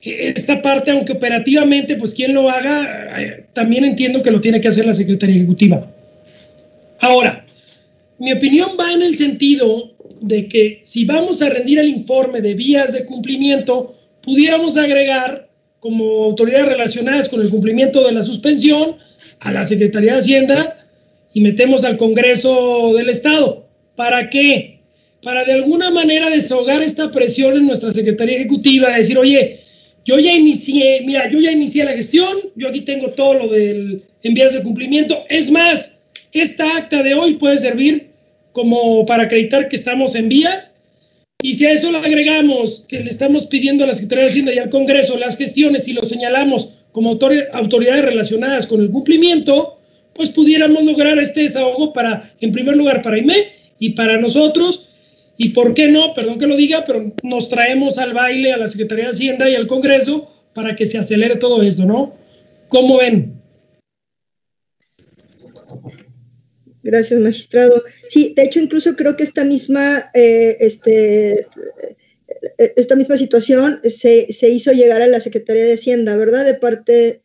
esta parte, aunque operativamente, pues quien lo haga, eh, también entiendo que lo tiene que hacer la Secretaría Ejecutiva. Ahora, mi opinión va en el sentido de que si vamos a rendir el informe de vías de cumplimiento, pudiéramos agregar como autoridades relacionadas con el cumplimiento de la suspensión a la Secretaría de Hacienda y metemos al Congreso del Estado. ¿Para qué? Para de alguna manera desahogar esta presión en nuestra Secretaría Ejecutiva, de decir, oye, yo ya inicié, mira, yo ya inicié la gestión, yo aquí tengo todo lo del envías de cumplimiento. Es más, esta acta de hoy puede servir como para acreditar que estamos en vías. Y si a eso le agregamos que le estamos pidiendo a la Secretaría de Hacienda y al Congreso las gestiones y lo señalamos como autoridades relacionadas con el cumplimiento, pues pudiéramos lograr este desahogo para, en primer lugar, para IME y para nosotros. Y por qué no, perdón que lo diga, pero nos traemos al baile a la Secretaría de Hacienda y al Congreso para que se acelere todo eso, ¿no? ¿Cómo ven? Gracias, magistrado. Sí, de hecho, incluso creo que esta misma, eh, este, eh, esta misma situación se, se, hizo llegar a la Secretaría de Hacienda, ¿verdad? De parte,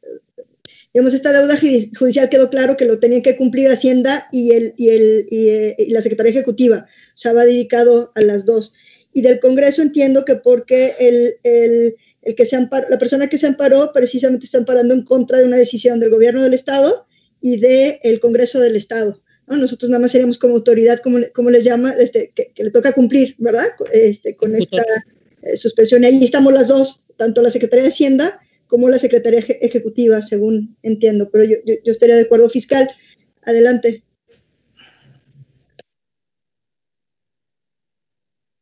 digamos, esta deuda judicial quedó claro que lo tenía que cumplir Hacienda y, el, y, el, y, eh, la Secretaría Ejecutiva, o sea, va dedicado a las dos. Y del Congreso entiendo que porque el, el, el que se amparó, la persona que se amparó precisamente está amparando en contra de una decisión del gobierno del Estado y del Congreso del Estado. Nosotros nada más seríamos como autoridad, como, como les llama, este, que, le toca cumplir, ¿verdad? Este, con esta eh, suspensión. Y ahí estamos las dos, tanto la Secretaría de Hacienda como la Secretaría Ejecutiva, según entiendo, pero yo, yo, estaría de acuerdo fiscal. Adelante.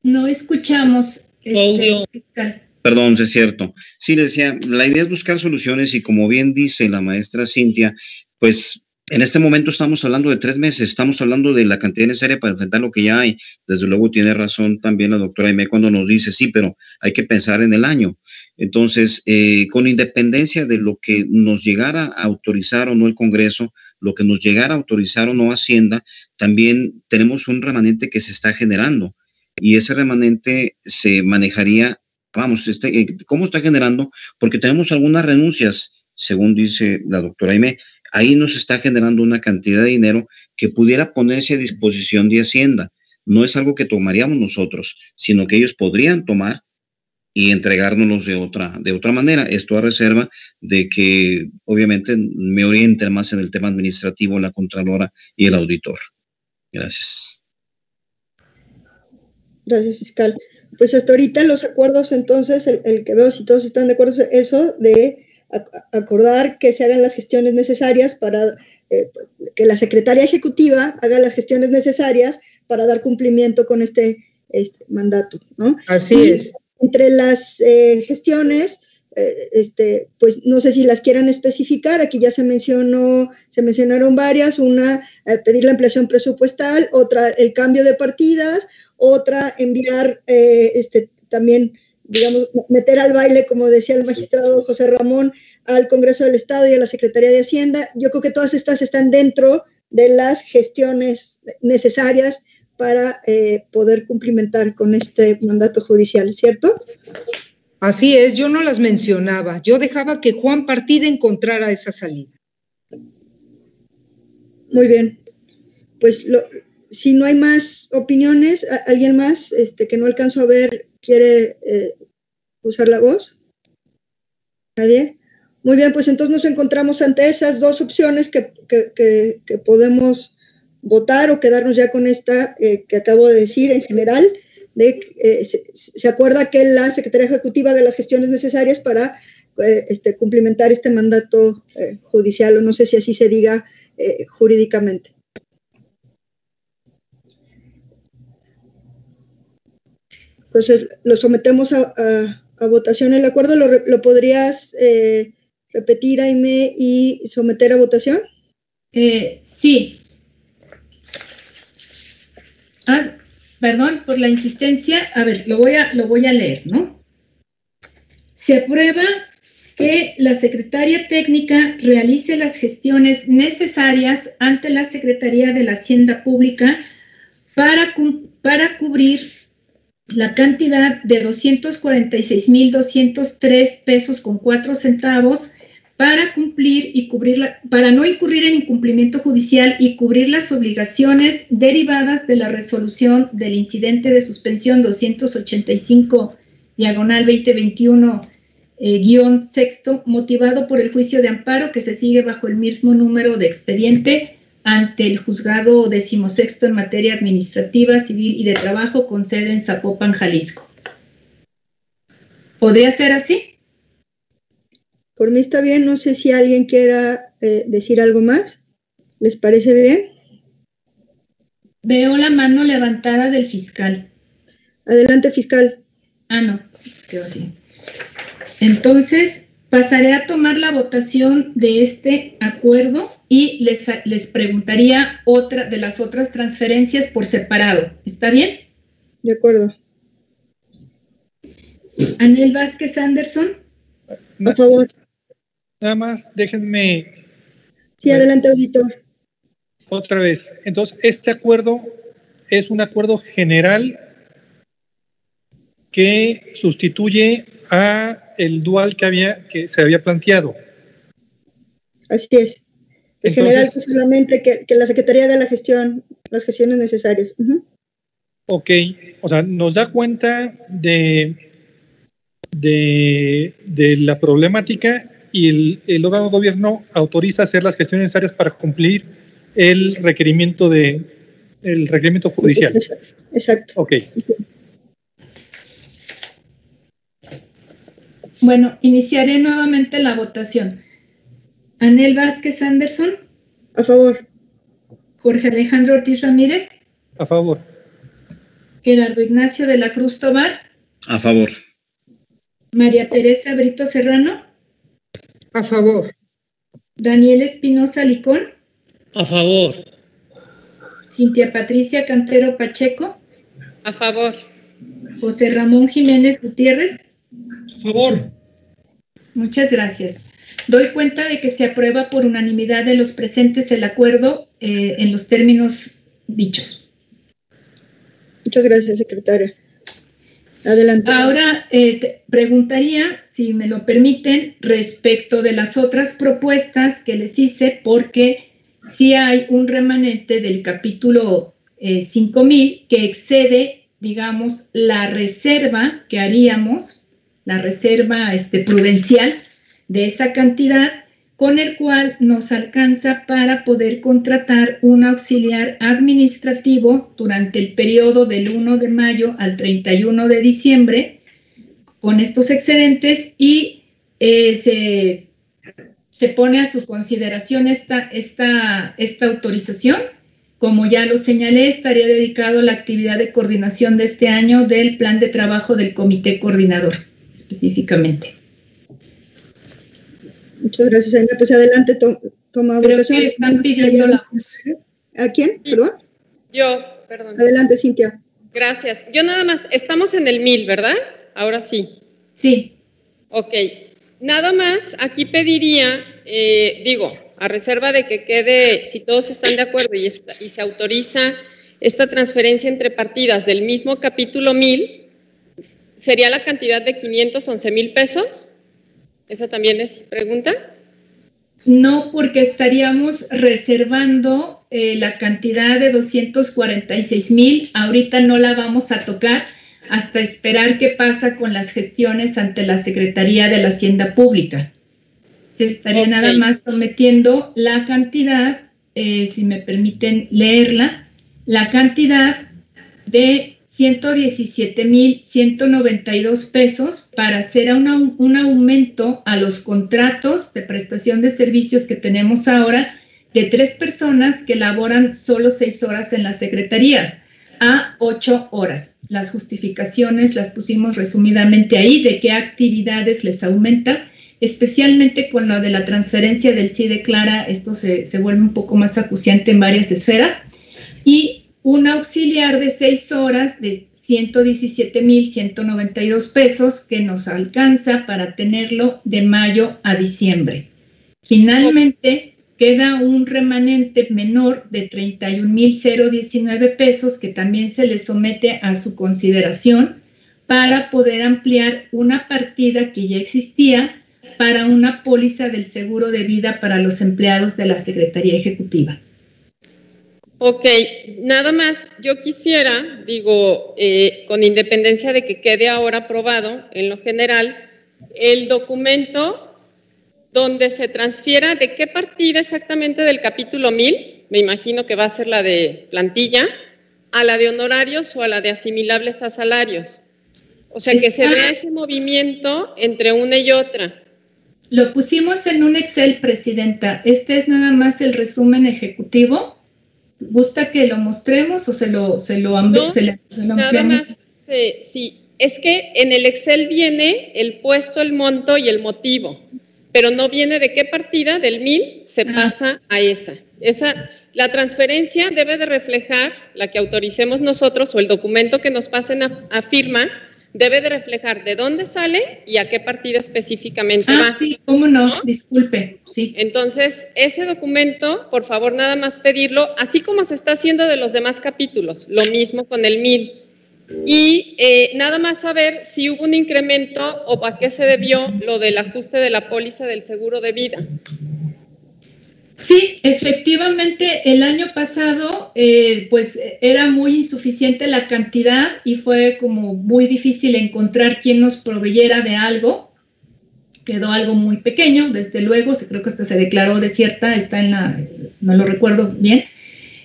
No escuchamos. Este, fiscal. Perdón, es cierto. Sí, decía, la idea es buscar soluciones y como bien dice la maestra Cintia, pues en este momento estamos hablando de tres meses, estamos hablando de la cantidad necesaria para enfrentar lo que ya hay. Desde luego tiene razón también la doctora Aime cuando nos dice, sí, pero hay que pensar en el año. Entonces, eh, con independencia de lo que nos llegara a autorizar o no el Congreso, lo que nos llegara a autorizar o no Hacienda, también tenemos un remanente que se está generando y ese remanente se manejaría, vamos, este, eh, ¿cómo está generando? Porque tenemos algunas renuncias, según dice la doctora Aime, ahí nos está generando una cantidad de dinero que pudiera ponerse a disposición de Hacienda. No es algo que tomaríamos nosotros, sino que ellos podrían tomar y entregárnoslos de otra, de otra manera. Esto a reserva de que obviamente me orienten más en el tema administrativo la Contralora y el auditor. Gracias. Gracias, fiscal. Pues hasta ahorita los acuerdos, entonces, el, el que veo si todos están de acuerdo, es eso de acordar que se hagan las gestiones necesarias para eh, que la secretaria ejecutiva haga las gestiones necesarias para dar cumplimiento con este, este mandato, ¿no? Así es. Entre las eh, gestiones, eh, este, pues no sé si las quieran especificar, aquí ya se mencionó, se mencionaron varias, una pedir la ampliación presupuestal, otra el cambio de partidas, otra enviar este, también digamos, meter al baile, como decía el magistrado José Ramón, al Congreso del Estado y a la Secretaría de Hacienda. Yo creo que todas estas están dentro de las gestiones necesarias para eh, poder cumplimentar con este mandato judicial, ¿cierto? Así es, yo no las mencionaba, yo dejaba que Juan Partida encontrara esa salida. Muy bien, pues si no hay más opiniones, ¿alguien más este, que no alcanzo a ver quiere eh, usar la voz? ¿Nadie? Muy bien, pues entonces nos encontramos ante esas dos opciones que, podemos votar o quedarnos ya con esta eh, que acabo de decir en general. De, eh, se, acuerda que la Secretaría Ejecutiva de las gestiones necesarias para este, cumplimentar este mandato judicial, o no sé si así se diga jurídicamente. Entonces, lo sometemos a, votación el acuerdo. ¿Lo, podrías eh, repetir, Aime, y someter a votación? Eh, sí. Ah, perdón por la insistencia. A ver, lo voy a, lo voy a leer, ¿no? Se aprueba que la secretaria técnica realice las gestiones necesarias ante la Secretaría de la Hacienda Pública para, para cubrir la cantidad de 246.203 pesos con 4 centavos para cumplir y cubrir para no incurrir en incumplimiento judicial y cubrir las obligaciones derivadas de la resolución del incidente de suspensión 285 diagonal 2021 eh, guion sexto motivado por el juicio de amparo que se sigue bajo el mismo número de expediente ante el juzgado decimosexto en materia administrativa, civil y de trabajo con sede en Zapopan, Jalisco. ¿Podría ser así? Por mí está bien, no sé si alguien quiera eh, decir algo más. ¿Les parece bien? Veo la mano levantada del fiscal. Adelante, fiscal. Ah, no, quedó así. Entonces, pasaré a tomar la votación de este acuerdo y les, les preguntaría otra de las otras transferencias por separado. ¿Está bien? De acuerdo. Anel Vázquez Anderson. Por favor. Nada más, déjenme. Sí, adelante, auditor. Otra vez. Entonces, este acuerdo es un acuerdo general que sustituye a el dual que había que se había planteado. Así es. En general, pues, solamente que, la Secretaría haga la gestión, las gestiones necesarias. Ok, o sea, nos da cuenta de, de, la problemática y el, el, órgano de gobierno autoriza hacer las gestiones necesarias para cumplir el requerimiento de el requerimiento judicial. Exacto. Ok. Bueno, iniciaré nuevamente la votación. Anel Vázquez Anderson. A favor. Jorge Alejandro Ortiz Ramírez. A favor. Gerardo Ignacio de la Cruz Tobar. A favor. María Teresa Brito Serrano. A favor. Daniel Espinosa Licón. A favor. Cintia Patricia Cantero Pacheco. A favor. José Ramón Jiménez Gutiérrez. Favor. Muchas gracias. Doy cuenta de que se aprueba por unanimidad de los presentes el acuerdo eh, en los términos dichos. Muchas gracias, secretaria. Adelante. Ahora eh, preguntaría, si me lo permiten, respecto de las otras propuestas que les hice, porque sí hay un remanente del capítulo 5000 eh, que excede, digamos, la reserva que haríamos, la reserva este, prudencial de esa cantidad con el cual nos alcanza para poder contratar un auxiliar administrativo durante el periodo del 1 de mayo al 31 de diciembre con estos excedentes y eh, se, se, pone a su consideración esta, esta, esta autorización. Como ya lo señalé, estaría dedicado a la actividad de coordinación de este año del plan de trabajo del comité coordinador específicamente. Muchas gracias, Aina. Pues adelante, toma votación. están pidiendo la ¿A quién? ¿Perdón? Yo, perdón. Adelante, Cintia. Gracias. Yo nada más, estamos en el mil, ¿verdad? Ahora sí. Sí. Ok. Nada más, aquí pediría, eh, digo, a reserva de que quede, si todos están de acuerdo y, y se autoriza esta transferencia entre partidas del mismo capítulo 1000, ¿sería la cantidad de 511 mil pesos? ¿Esa también es pregunta? No, porque estaríamos reservando eh, la cantidad de 246 mil. Ahorita no la vamos a tocar hasta esperar qué pasa con las gestiones ante la Secretaría de la Hacienda Pública. Se estaría nada más sometiendo la cantidad, eh, si me permiten leerla, la cantidad de 117.192 pesos para hacer un aumento a los contratos de prestación de servicios que tenemos ahora de tres personas que laboran solo seis horas en las secretarías a ocho horas. Las justificaciones las pusimos resumidamente ahí de qué actividades les aumenta, especialmente con lo de la transferencia del CIDE Clara, esto se, se vuelve un poco más acuciante en varias esferas. Y un auxiliar de seis horas de 117.192 pesos que nos alcanza para tenerlo de mayo a diciembre. Finalmente, queda un remanente menor de 31.019 pesos que también se le somete a su consideración para poder ampliar una partida que ya existía para una póliza del seguro de vida para los empleados de la Secretaría Ejecutiva. Ok, nada más, yo quisiera, digo, eh, con independencia de que quede ahora aprobado en lo general, el documento donde se transfiera de qué partida exactamente del capítulo 1000, me imagino que va a ser la de plantilla, a la de honorarios o a la de asimilables a salarios. O sea, que se vea ese movimiento entre una y otra. Lo pusimos en un Excel, Presidenta. Este es nada más el resumen ejecutivo ¿Gusta que lo mostremos o se lo, se lo, Nada más, eh, sí. Es que en el Excel viene el puesto, el monto y el motivo, pero no viene de qué partida del 1000 se ah. pasa a esa. Esa, la transferencia debe de reflejar la que autoricemos nosotros o el documento que nos pasen a firma debe de reflejar de dónde sale y a qué partida específicamente ah, va. Sí, cómo no, disculpe, sí. Entonces, ese documento, por favor, nada más pedirlo, así como se está haciendo de los demás capítulos, lo mismo con el MIL. Y eh, nada más saber si hubo un incremento o a qué se debió lo del ajuste de la póliza del seguro de vida. Sí, efectivamente, el año pasado, eh, pues era muy insuficiente la cantidad y fue como muy difícil encontrar quién nos proveyera de algo. Quedó algo muy pequeño, desde luego, creo que hasta se declaró desierta, está en la, no lo recuerdo bien.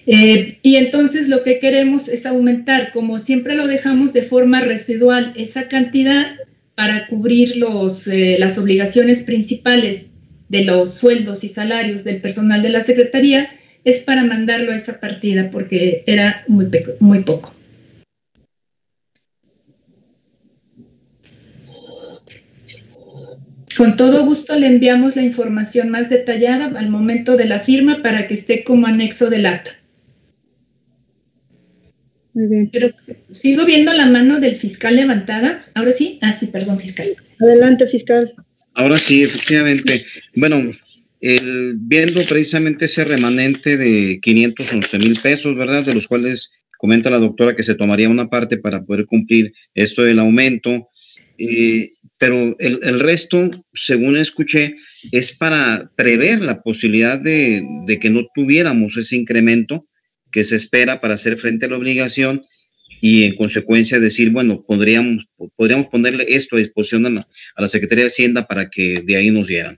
Eh, y entonces lo que queremos es aumentar, como siempre lo dejamos de forma residual, esa cantidad para cubrir los, eh, las obligaciones principales de los sueldos y salarios del personal de la Secretaría es para mandarlo a esa partida porque era muy, muy poco. Con todo gusto le enviamos la información más detallada al momento de la firma para que esté como anexo del acta. Muy bien. Pero sigo viendo la mano del fiscal levantada. Ahora sí. Ah, sí, perdón, fiscal. Adelante, fiscal. Ahora sí, efectivamente. Bueno, el, viendo precisamente ese remanente de 511 mil pesos, ¿verdad? De los cuales comenta la doctora que se tomaría una parte para poder cumplir esto del aumento. Eh, pero el, resto, según escuché, es para prever la posibilidad de, que no tuviéramos ese incremento que se espera para hacer frente a la obligación y en consecuencia decir, bueno, podríamos, podríamos ponerle esto a disposición a la, Secretaría de Hacienda para que de ahí nos dieran.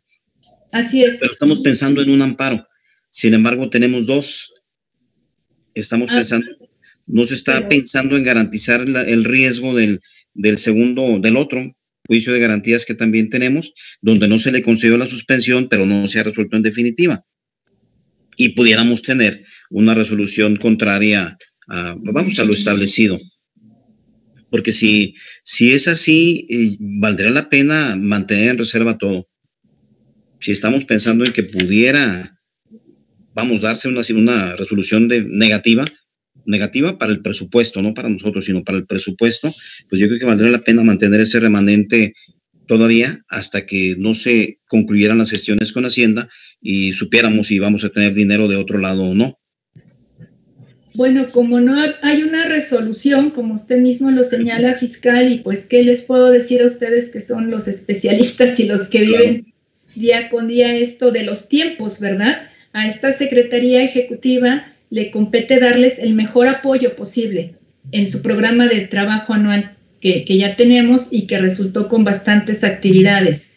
Así es. Pero estamos pensando en un amparo. Sin embargo, tenemos dos. Estamos ah, pensando, no se está pensando en garantizar el riesgo del, del segundo, del otro juicio de garantías que también tenemos, donde no se le concedió la suspensión, pero no se ha resuelto en definitiva. Y pudiéramos tener una resolución contraria vamos a lo establecido. Porque si, si es así, eh, valdría la pena mantener en reserva todo. Si estamos pensando en que pudiera, vamos, darse una, una resolución de, negativa, negativa para el presupuesto, no para nosotros, sino para el presupuesto, pues yo creo que valdría la pena mantener ese remanente todavía hasta que no se concluyeran las gestiones con Hacienda y supiéramos si vamos a tener dinero de otro lado o no. Bueno, como no hay una resolución, como usted mismo lo señala, fiscal, y pues, ¿qué les puedo decir a ustedes que son los especialistas y los que viven día con día esto de los tiempos, verdad? A esta Secretaría Ejecutiva le compete darles el mejor apoyo posible en su programa de trabajo anual que, que ya tenemos y que resultó con bastantes actividades.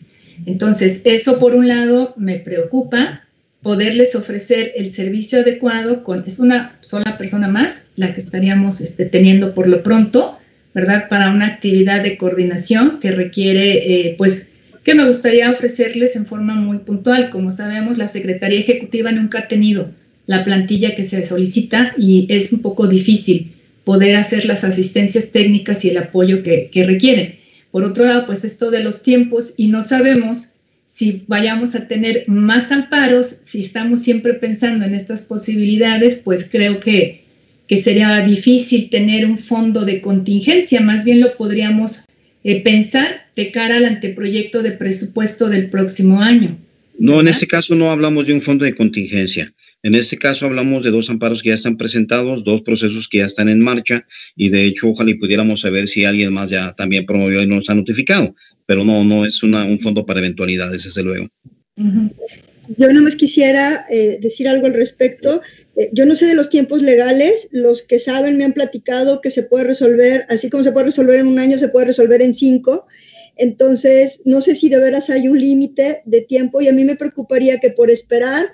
Entonces, eso por un lado me preocupa, poderles ofrecer el servicio adecuado con, es una sola persona más la que estaríamos este, teniendo por lo pronto, ¿verdad? Para una actividad de coordinación que requiere, eh, pues, que me gustaría ofrecerles en forma muy puntual. Como sabemos, la Secretaría Ejecutiva nunca ha tenido la plantilla que se solicita y es un poco difícil poder hacer las asistencias técnicas y el apoyo que, que requieren. Por otro lado, pues esto de los tiempos y no sabemos si vayamos a tener más amparos, si estamos siempre pensando en estas posibilidades, pues creo que, que sería difícil tener un fondo de contingencia, más bien lo podríamos eh, pensar de cara al anteproyecto de presupuesto del próximo año. No, en este caso no hablamos de un fondo de contingencia. En este caso hablamos de dos amparos que ya están presentados, dos procesos que ya están en marcha y de hecho ojalá pudiéramos saber si alguien más ya también promovió y nos ha notificado pero no, no es una, un fondo para eventualidades, desde luego. Yo no más quisiera eh, decir algo al respecto. Eh, yo no sé de los tiempos legales, los que saben me han platicado que se puede resolver, así como se puede resolver en un año, se puede resolver en cinco. Entonces, no sé si de veras hay un límite de tiempo y a mí me preocuparía que por esperar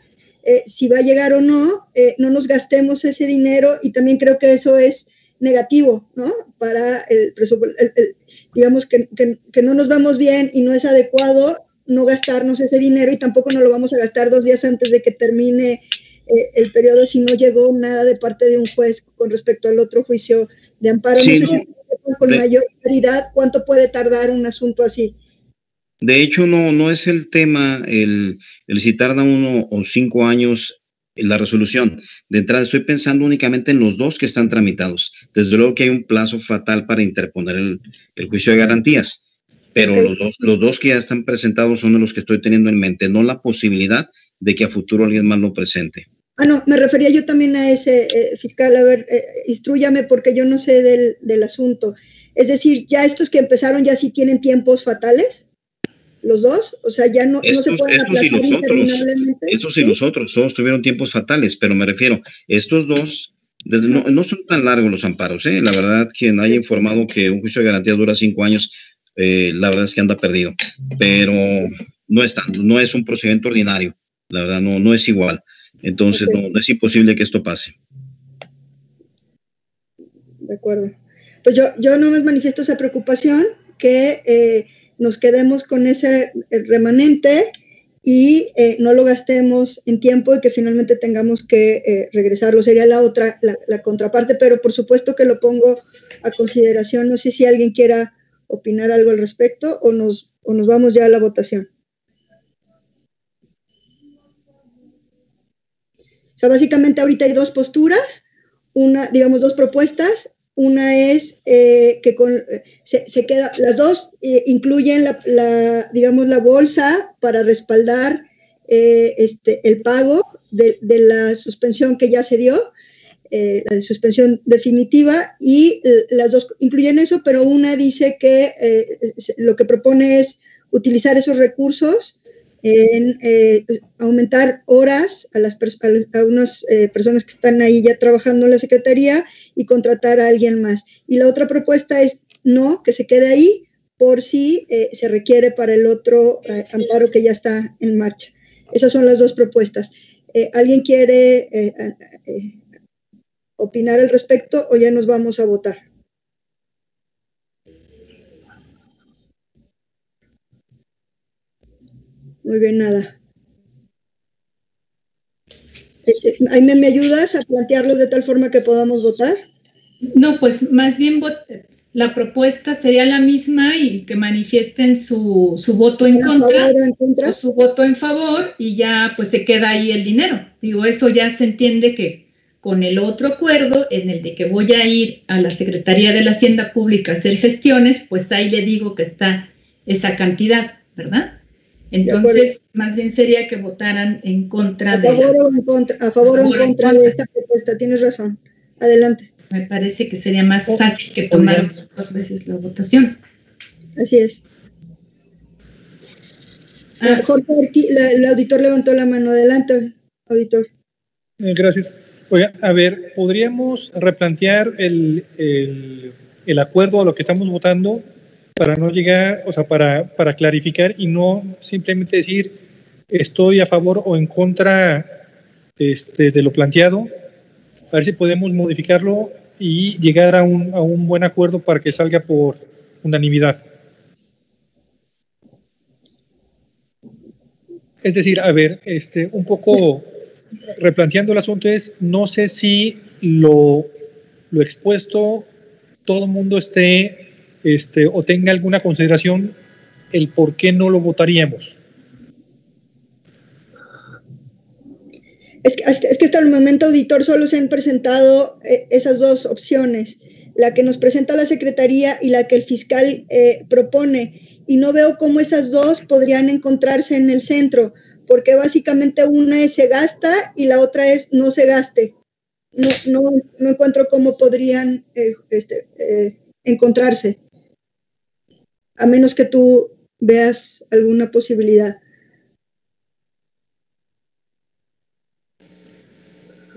eh, si va a llegar o no, no nos gastemos ese dinero y también creo que eso es negativo, ¿no? Para el presupuesto, digamos que, que, no nos vamos bien y no es adecuado no gastarnos ese dinero y tampoco no lo vamos a gastar dos días antes de que termine eh, el periodo si no llegó nada de parte de un juez con respecto al otro juicio de amparo. no sé si con mayor claridad cuánto puede tardar un asunto así. De hecho, no, no es el tema el, el si tarda uno o cinco años la resolución. De entrada, estoy pensando únicamente en los dos que están tramitados. Desde luego que hay un plazo fatal para interponer el, juicio de garantías, pero los, dos, los dos que ya están presentados son de los que estoy teniendo en mente, no la posibilidad de que a futuro alguien más lo presente. Ah, no, me refería yo también a ese eh, fiscal. A ver, eh, instruyame porque yo no sé del, del asunto. Es decir, ya estos que empezaron ya sí tienen tiempos fatales los dos, o sea, ya no, estos, no se pueden estos y Estos y los otros, todos tuvieron tiempos fatales, pero me refiero, estos dos, no, son tan largos los amparos, ¿eh? la verdad, quien haya informado que un juicio de garantía dura cinco años, eh, la verdad es que anda perdido, pero no es, no es un procedimiento ordinario, la verdad, no, no es igual, entonces no, es imposible que esto pase. De acuerdo. Pues yo, yo no me manifiesto esa preocupación que... Eh, nos quedemos con ese remanente y eh, no lo gastemos en tiempo y que finalmente tengamos que eh, regresarlo. Sería la otra, la, contraparte, pero por supuesto que lo pongo a consideración. No sé si alguien quiera opinar algo al respecto o nos, o nos vamos ya a la votación. O sea, básicamente ahorita hay dos posturas, una, digamos, dos propuestas una es eh, que con, se, queda, las dos eh, incluyen la, digamos, la bolsa para respaldar eh, este, el pago de, la suspensión que ya se dio, la suspensión definitiva, y las dos incluyen eso, pero una dice que lo que propone es utilizar esos recursos en eh, aumentar horas a, las unas eh, personas que están ahí ya trabajando en la Secretaría y contratar a alguien más. Y la otra propuesta es no, que se quede ahí por si eh, se requiere para el otro amparo que ya está en marcha. Esas son las dos propuestas. ¿Alguien quiere opinar al respecto o ya nos vamos a votar? Muy bien, nada. Eh, eh, Aime, ¿me ayudas a plantearlo de tal forma que podamos votar? No, pues más bien la propuesta sería la misma y que manifiesten su, voto en contra, o su voto en favor y ya pues se queda ahí el dinero. Digo, eso ya se entiende que con el otro acuerdo, en el de que voy a ir a la Secretaría de la Hacienda Pública a hacer gestiones, pues ahí le digo que está esa cantidad, ¿verdad? Entonces, más bien sería que votaran en contra de. Favor o en contra, a favor, o en contra, de esta propuesta, tienes razón. Adelante. Me parece que sería más fácil que tomar dos veces la votación. Así es. Ah, Jorge, el auditor levantó la mano. Adelante, auditor. Eh, gracias. Oiga, a ver, ¿podríamos replantear el, el, acuerdo a lo que estamos votando para no llegar, o sea, para, para clarificar y no simplemente decir estoy a favor o en contra este, de lo planteado? A ver si podemos modificarlo y llegar a un, a un buen acuerdo para que salga por unanimidad. Es decir, a ver, este, un poco replanteando el asunto es, no sé si lo, lo expuesto todo el mundo esté este, o tenga alguna consideración el por qué no lo votaríamos. Es que, hasta el momento, auditor, solo se han presentado eh, esas dos opciones, la que nos presenta la Secretaría y la que el fiscal eh, propone. Y no veo cómo esas dos podrían encontrarse en el centro porque básicamente una es se gasta y la otra es no se gaste. No, no, no encuentro cómo podrían eh, este, encontrarse, a menos que tú veas alguna posibilidad.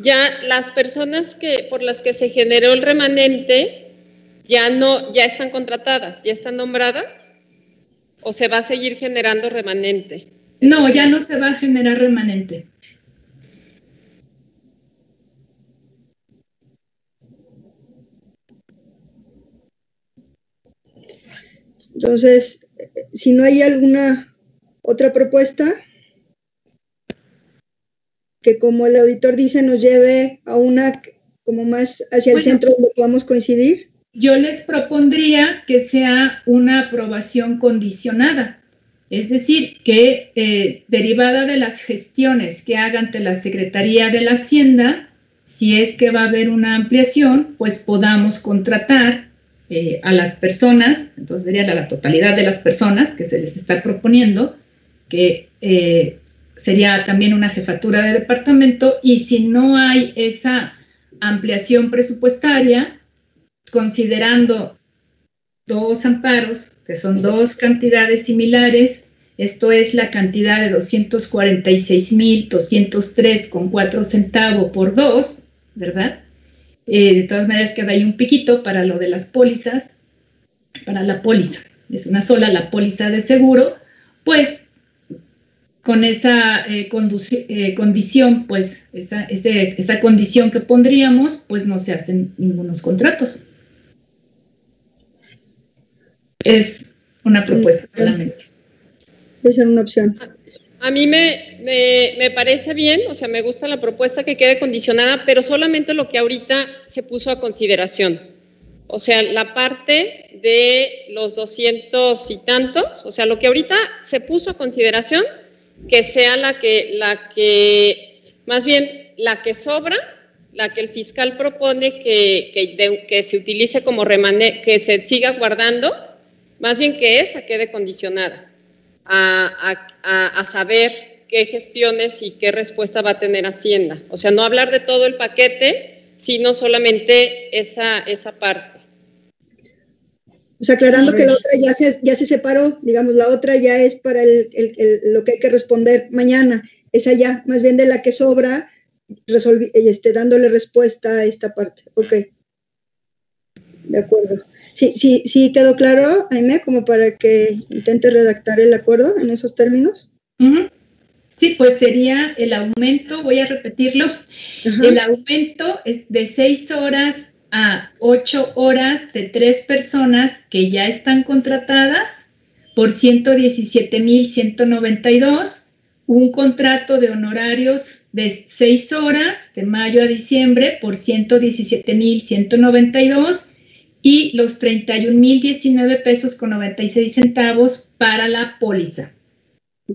Ya las personas que por las que se generó el remanente ya no ya están contratadas, ya están nombradas o se va a seguir generando remanente. No, ya no se va a generar remanente. Entonces, si no hay alguna otra propuesta que como el auditor dice nos lleve a una como más hacia el centro donde podamos coincidir. Yo les propondría que sea una aprobación condicionada. Es decir, que eh, derivada de las gestiones que haga ante la Secretaría de la Hacienda, si es que va a haber una ampliación, pues podamos contratar eh, a las personas, entonces sería la, totalidad de las personas que se les está proponiendo, que eh, sería también una jefatura de departamento, y si no hay esa ampliación presupuestaria, considerando dos amparos, que son dos cantidades similares, esto es la cantidad de 246.203 con 4 centavos por dos, ¿verdad? Eh, de todas maneras queda ahí un piquito para lo de las pólizas, para la póliza, es una sola la póliza de seguro, pues con esa eh, eh, condición, pues esa, esa condición que pondríamos, pues no se hacen ningunos contratos. Es una propuesta solamente. Puede ser una opción. A mí me, me, parece bien, o sea, me gusta la propuesta que quede condicionada, pero solamente lo que ahorita se puso a consideración. O sea, la parte de los 200 y tantos, o sea, lo que ahorita se puso a consideración, que sea la que, la que, más bien, la que sobra, la que el fiscal propone que, que, que se utilice como remanente, que se siga guardando, más bien que esa quede condicionada a, saber qué gestiones y qué respuesta va a tener Hacienda. O sea, no hablar de todo el paquete, sino solamente esa, esa parte. O sea, aclarando que la otra ya se, ya se separó, digamos, la otra ya es para el, lo que hay que responder mañana. Esa ya, más bien de la que sobra, este, dándole respuesta a esta parte. Ok. De acuerdo. Sí, sí, sí quedó claro, Jaime, como para que intente redactar el acuerdo en esos términos. Sí, pues sería el aumento, voy a repetirlo, el aumento es de seis horas a ocho horas de tres personas que ya están contratadas por 117.192, un contrato de honorarios de seis horas de mayo a diciembre por 117.192 y los 31.019 pesos con 96 centavos para la póliza.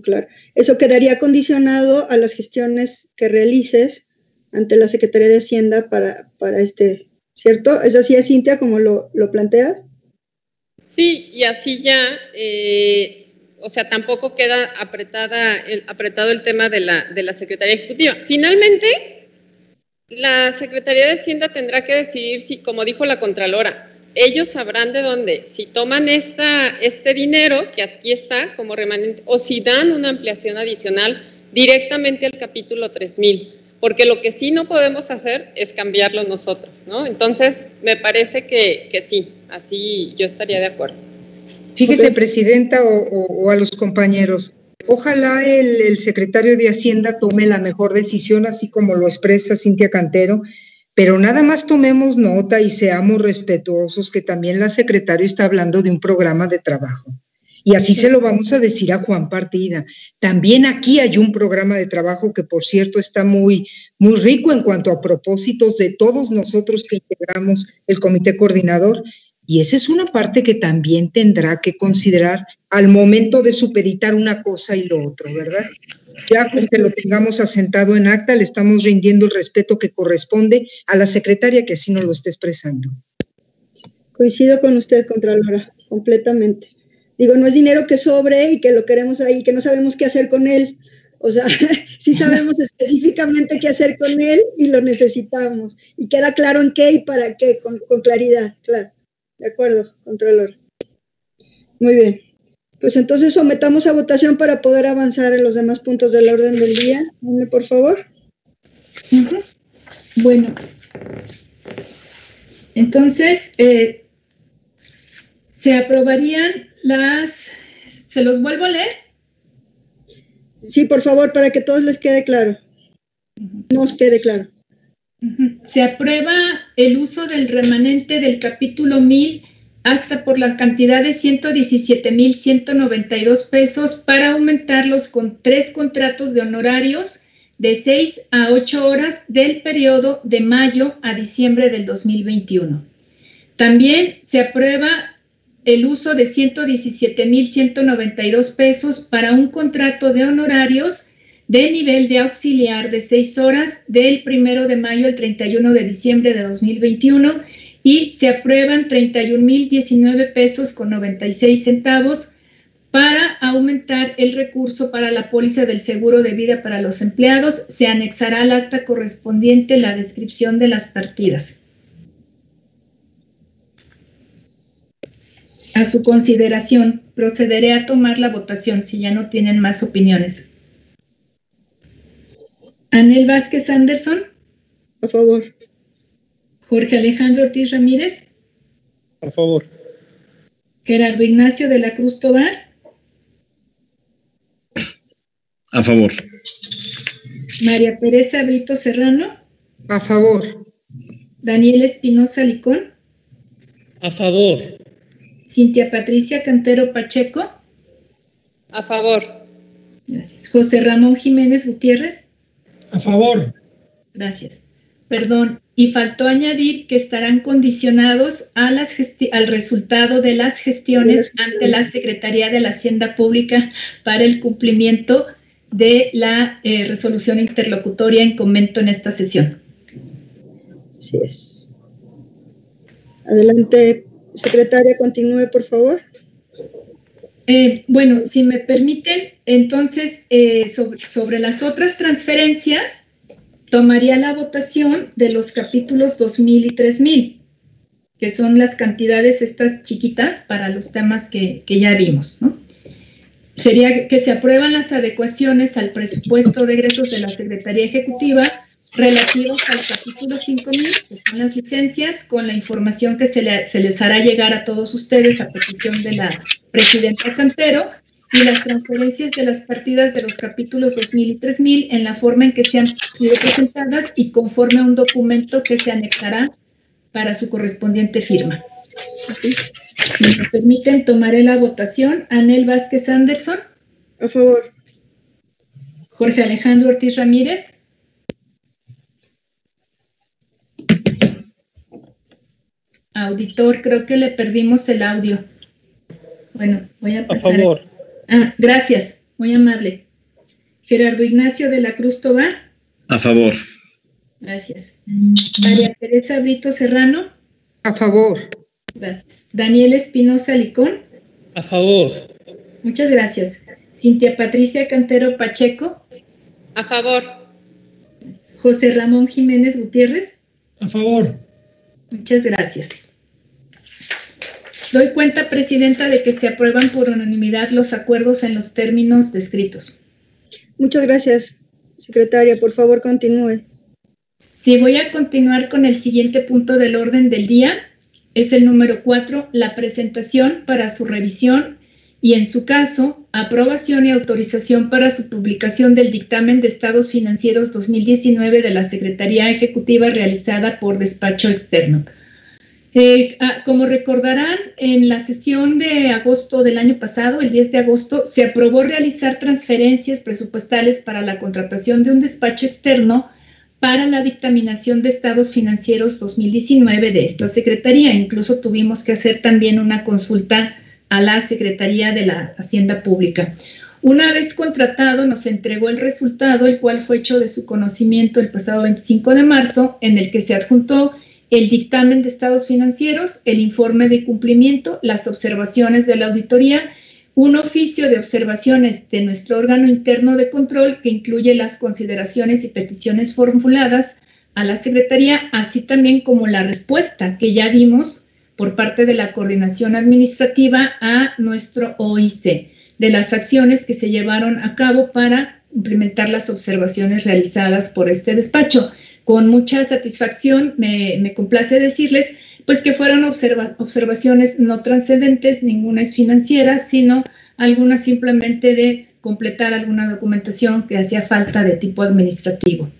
Claro, eso quedaría condicionado a las gestiones que realices ante la Secretaría de Hacienda para, para este, ¿cierto? ¿Es así, Cintia, como lo, lo planteas? Sí, y así ya, eh, o sea, tampoco queda apretada el, apretado el tema de la, de la Secretaría Ejecutiva. Finalmente, la Secretaría de Hacienda tendrá que decidir si, como dijo la Contralora, ellos sabrán de dónde, si toman esta, este dinero que aquí está como remanente o si dan una ampliación adicional directamente al capítulo 3000, porque lo que sí no podemos hacer es cambiarlo nosotros, ¿no? Entonces, me parece que, que sí, así yo estaría de acuerdo. Fíjese, Presidenta, o, a los compañeros, ojalá el, el secretario de Hacienda tome la mejor decisión, así como lo expresa Cintia Cantero, pero nada más tomemos nota y seamos respetuosos que también la secretaria está hablando de un programa de trabajo. Y así se lo vamos a decir a Juan Partida. También aquí hay un programa de trabajo que, por cierto, está muy, muy rico en cuanto a propósitos de todos nosotros que integramos el comité coordinador. Y esa es una parte que también tendrá que considerar al momento de supeditar una cosa y lo otro, ¿verdad? Ya que lo tengamos asentado en acta, le estamos rindiendo el respeto que corresponde a la secretaria que así nos lo está expresando. Coincido con usted, Contralora, completamente. Digo, no es dinero que sobre y que lo queremos ahí, que no sabemos qué hacer con él. O sea, sí sabemos específicamente qué hacer con él y lo necesitamos. Y queda claro en qué y para qué, con, con claridad, claro. De acuerdo, Contralor. Muy bien. Pues entonces sometamos a votación para poder avanzar en los demás puntos del orden del día. Dame, por favor. Bueno. Entonces, eh, se aprobarían las... ¿Se los vuelvo a leer? Sí, por favor, para que todos les quede claro. Nos quede claro. Se aprueba el uso del remanente del capítulo 1000 hasta por la cantidad de 117.192 pesos para aumentarlos con tres contratos de honorarios de 6 a 8 horas del periodo de mayo a diciembre del 2021. También se aprueba el uso de 117.192 pesos para un contrato de honorarios de nivel de auxiliar de 6 horas del 1 de mayo al 31 de diciembre de 2021 y se aprueban 31.019 pesos con 96 centavos para aumentar el recurso para la póliza del seguro de vida para los empleados. Se anexará al acta correspondiente la descripción de las partidas. A su consideración, procederé a tomar la votación si ya no tienen más opiniones. Anel Vázquez Anderson. A favor. Jorge Alejandro Ortiz Ramírez. A favor. Gerardo Ignacio de la Cruz Tobar. A favor. María Teresa Brito Serrano. A favor. Daniel Espinosa Licón. A favor. Cintia Patricia Cantero Pacheco. A favor. Gracias. José Ramón Jiménez Gutiérrez. A favor. Gracias. Perdón, y faltó añadir que estarán condicionados a las al resultado de las gestiones ante la Secretaría de la Hacienda Pública para el cumplimiento de la eh, resolución interlocutoria en comento en esta sesión. Así es. Adelante, secretaria, continúe, por favor. Eh, bueno, si me permiten, entonces, eh, sobre, sobre las otras transferencias, tomaría la votación de los capítulos 2000 y 3000, que son las cantidades estas chiquitas para los temas que, ya vimos, ¿no? Sería que se aprueban las adecuaciones al presupuesto de egresos de la Secretaría Ejecutiva relativos al capítulo 5000, que son las licencias, con la información que se, se les hará llegar a todos ustedes a petición de la presidenta Cantero, y las transferencias de las partidas de los capítulos 2000 y 3000 en la forma en que se han sido presentadas y conforme a un documento que se anexará para su correspondiente firma. Si me permiten, tomaré la votación. Anel Vázquez Anderson. A favor. Jorge Alejandro Ortiz Ramírez. Auditor, creo que le perdimos el audio. Bueno, voy a pasar. A favor. Ah, gracias, muy amable. Gerardo Ignacio de la Cruz Tobar. A favor. Gracias. María Teresa Brito Serrano. A favor. Gracias. Daniel Espinosa Licón. A favor. Muchas gracias. Cintia Patricia Cantero Pacheco. A favor. José Ramón Jiménez Gutiérrez. A favor. Muchas gracias. Doy cuenta, Presidenta, de que se aprueban por unanimidad los acuerdos en los términos descritos. Muchas gracias, secretaria. Por favor, continúe. Sí, voy a continuar con el siguiente punto del orden del día. Es el número cuatro, la presentación para su revisión y, en su caso, aprobación y autorización para su publicación del dictamen de estados financieros 2019 de la Secretaría Ejecutiva realizada por despacho externo. Eh, ah, como recordarán, en la sesión de agosto del año pasado, el 10 de agosto, se aprobó realizar transferencias presupuestales para la contratación de un despacho externo para la dictaminación de estados financieros 2019 de esta Secretaría. Incluso tuvimos que hacer también una consulta a la Secretaría de la Hacienda Pública. Una vez contratado, nos entregó el resultado, el cual fue hecho de su conocimiento el pasado 25 de marzo, en el que se adjuntó el dictamen de estados financieros, el informe de cumplimiento, las observaciones de la auditoría, un oficio de observaciones de nuestro órgano interno de control que incluye las consideraciones y peticiones formuladas a la Secretaría, así también como la respuesta que ya dimos por parte de la coordinación administrativa a nuestro OIC, de las acciones que se llevaron a cabo para implementar las observaciones realizadas por este despacho con mucha satisfacción me, complace decirles pues que fueron observaciones no trascendentes, ninguna es financiera, sino algunas simplemente de completar alguna documentación que hacía falta de tipo administrativo.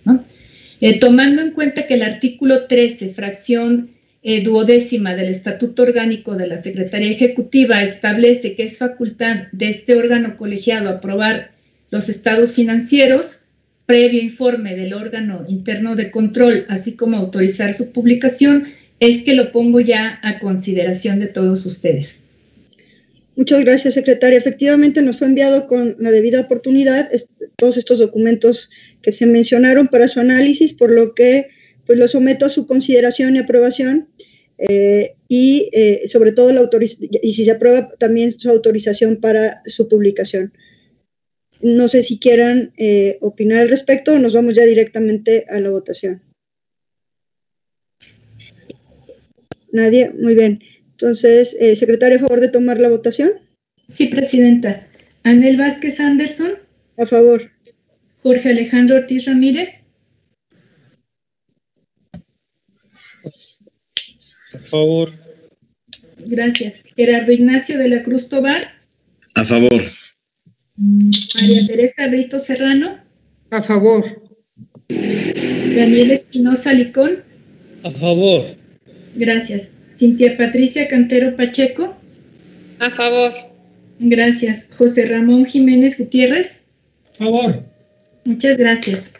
Eh, tomando en cuenta que el artículo 13, fracción eh, duodécima del Estatuto Orgánico de la Secretaría Ejecutiva establece que es facultad de este órgano colegiado aprobar los estados financieros, previo informe del órgano interno de control, así como autorizar su publicación, es que lo pongo ya a consideración de todos ustedes. Muchas gracias, secretaria. Efectivamente, nos fue enviado con la debida oportunidad todos estos documentos que se mencionaron para su análisis, por lo que pues lo someto a su consideración y aprobación. Eh, y eh, sobre todo la y si se aprueba también su autorización para su publicación. No sé si quieran eh, opinar al respecto o nos vamos ya directamente a la votación. Nadie, muy bien. Entonces, eh, secretaria, a favor de tomar la votación. Sí, presidenta. Anel Vázquez Anderson. A favor. Jorge Alejandro Ortiz Ramírez. A favor. Gracias. Gerardo Ignacio de la Cruz Tobar. A favor. María Teresa Brito Serrano. A favor. Daniel Espinosa Licón. A favor. Gracias. Cintia Patricia Cantero Pacheco. A favor. Gracias. José Ramón Jiménez Gutiérrez. A favor. Muchas gracias.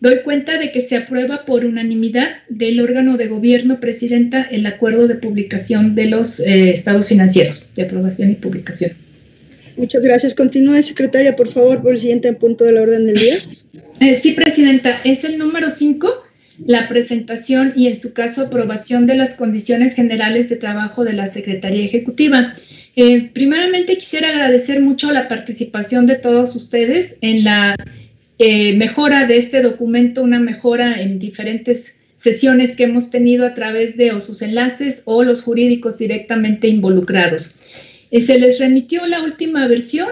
Doy cuenta de que se aprueba por unanimidad del órgano de gobierno, Presidenta, el acuerdo de publicación de los eh, estados financieros, de aprobación y publicación. Muchas gracias. Continúe, secretaria, por favor, por el siguiente punto de la orden del día. Eh, sí, presidenta, es el número 5, la presentación y, en su caso, aprobación de las condiciones generales de trabajo de la Secretaría Ejecutiva. Eh, primeramente, quisiera agradecer mucho la participación de todos ustedes en la eh, mejora de este documento, una mejora en diferentes sesiones que hemos tenido a través de o sus enlaces o los jurídicos directamente involucrados. Eh, se les remitió la última versión,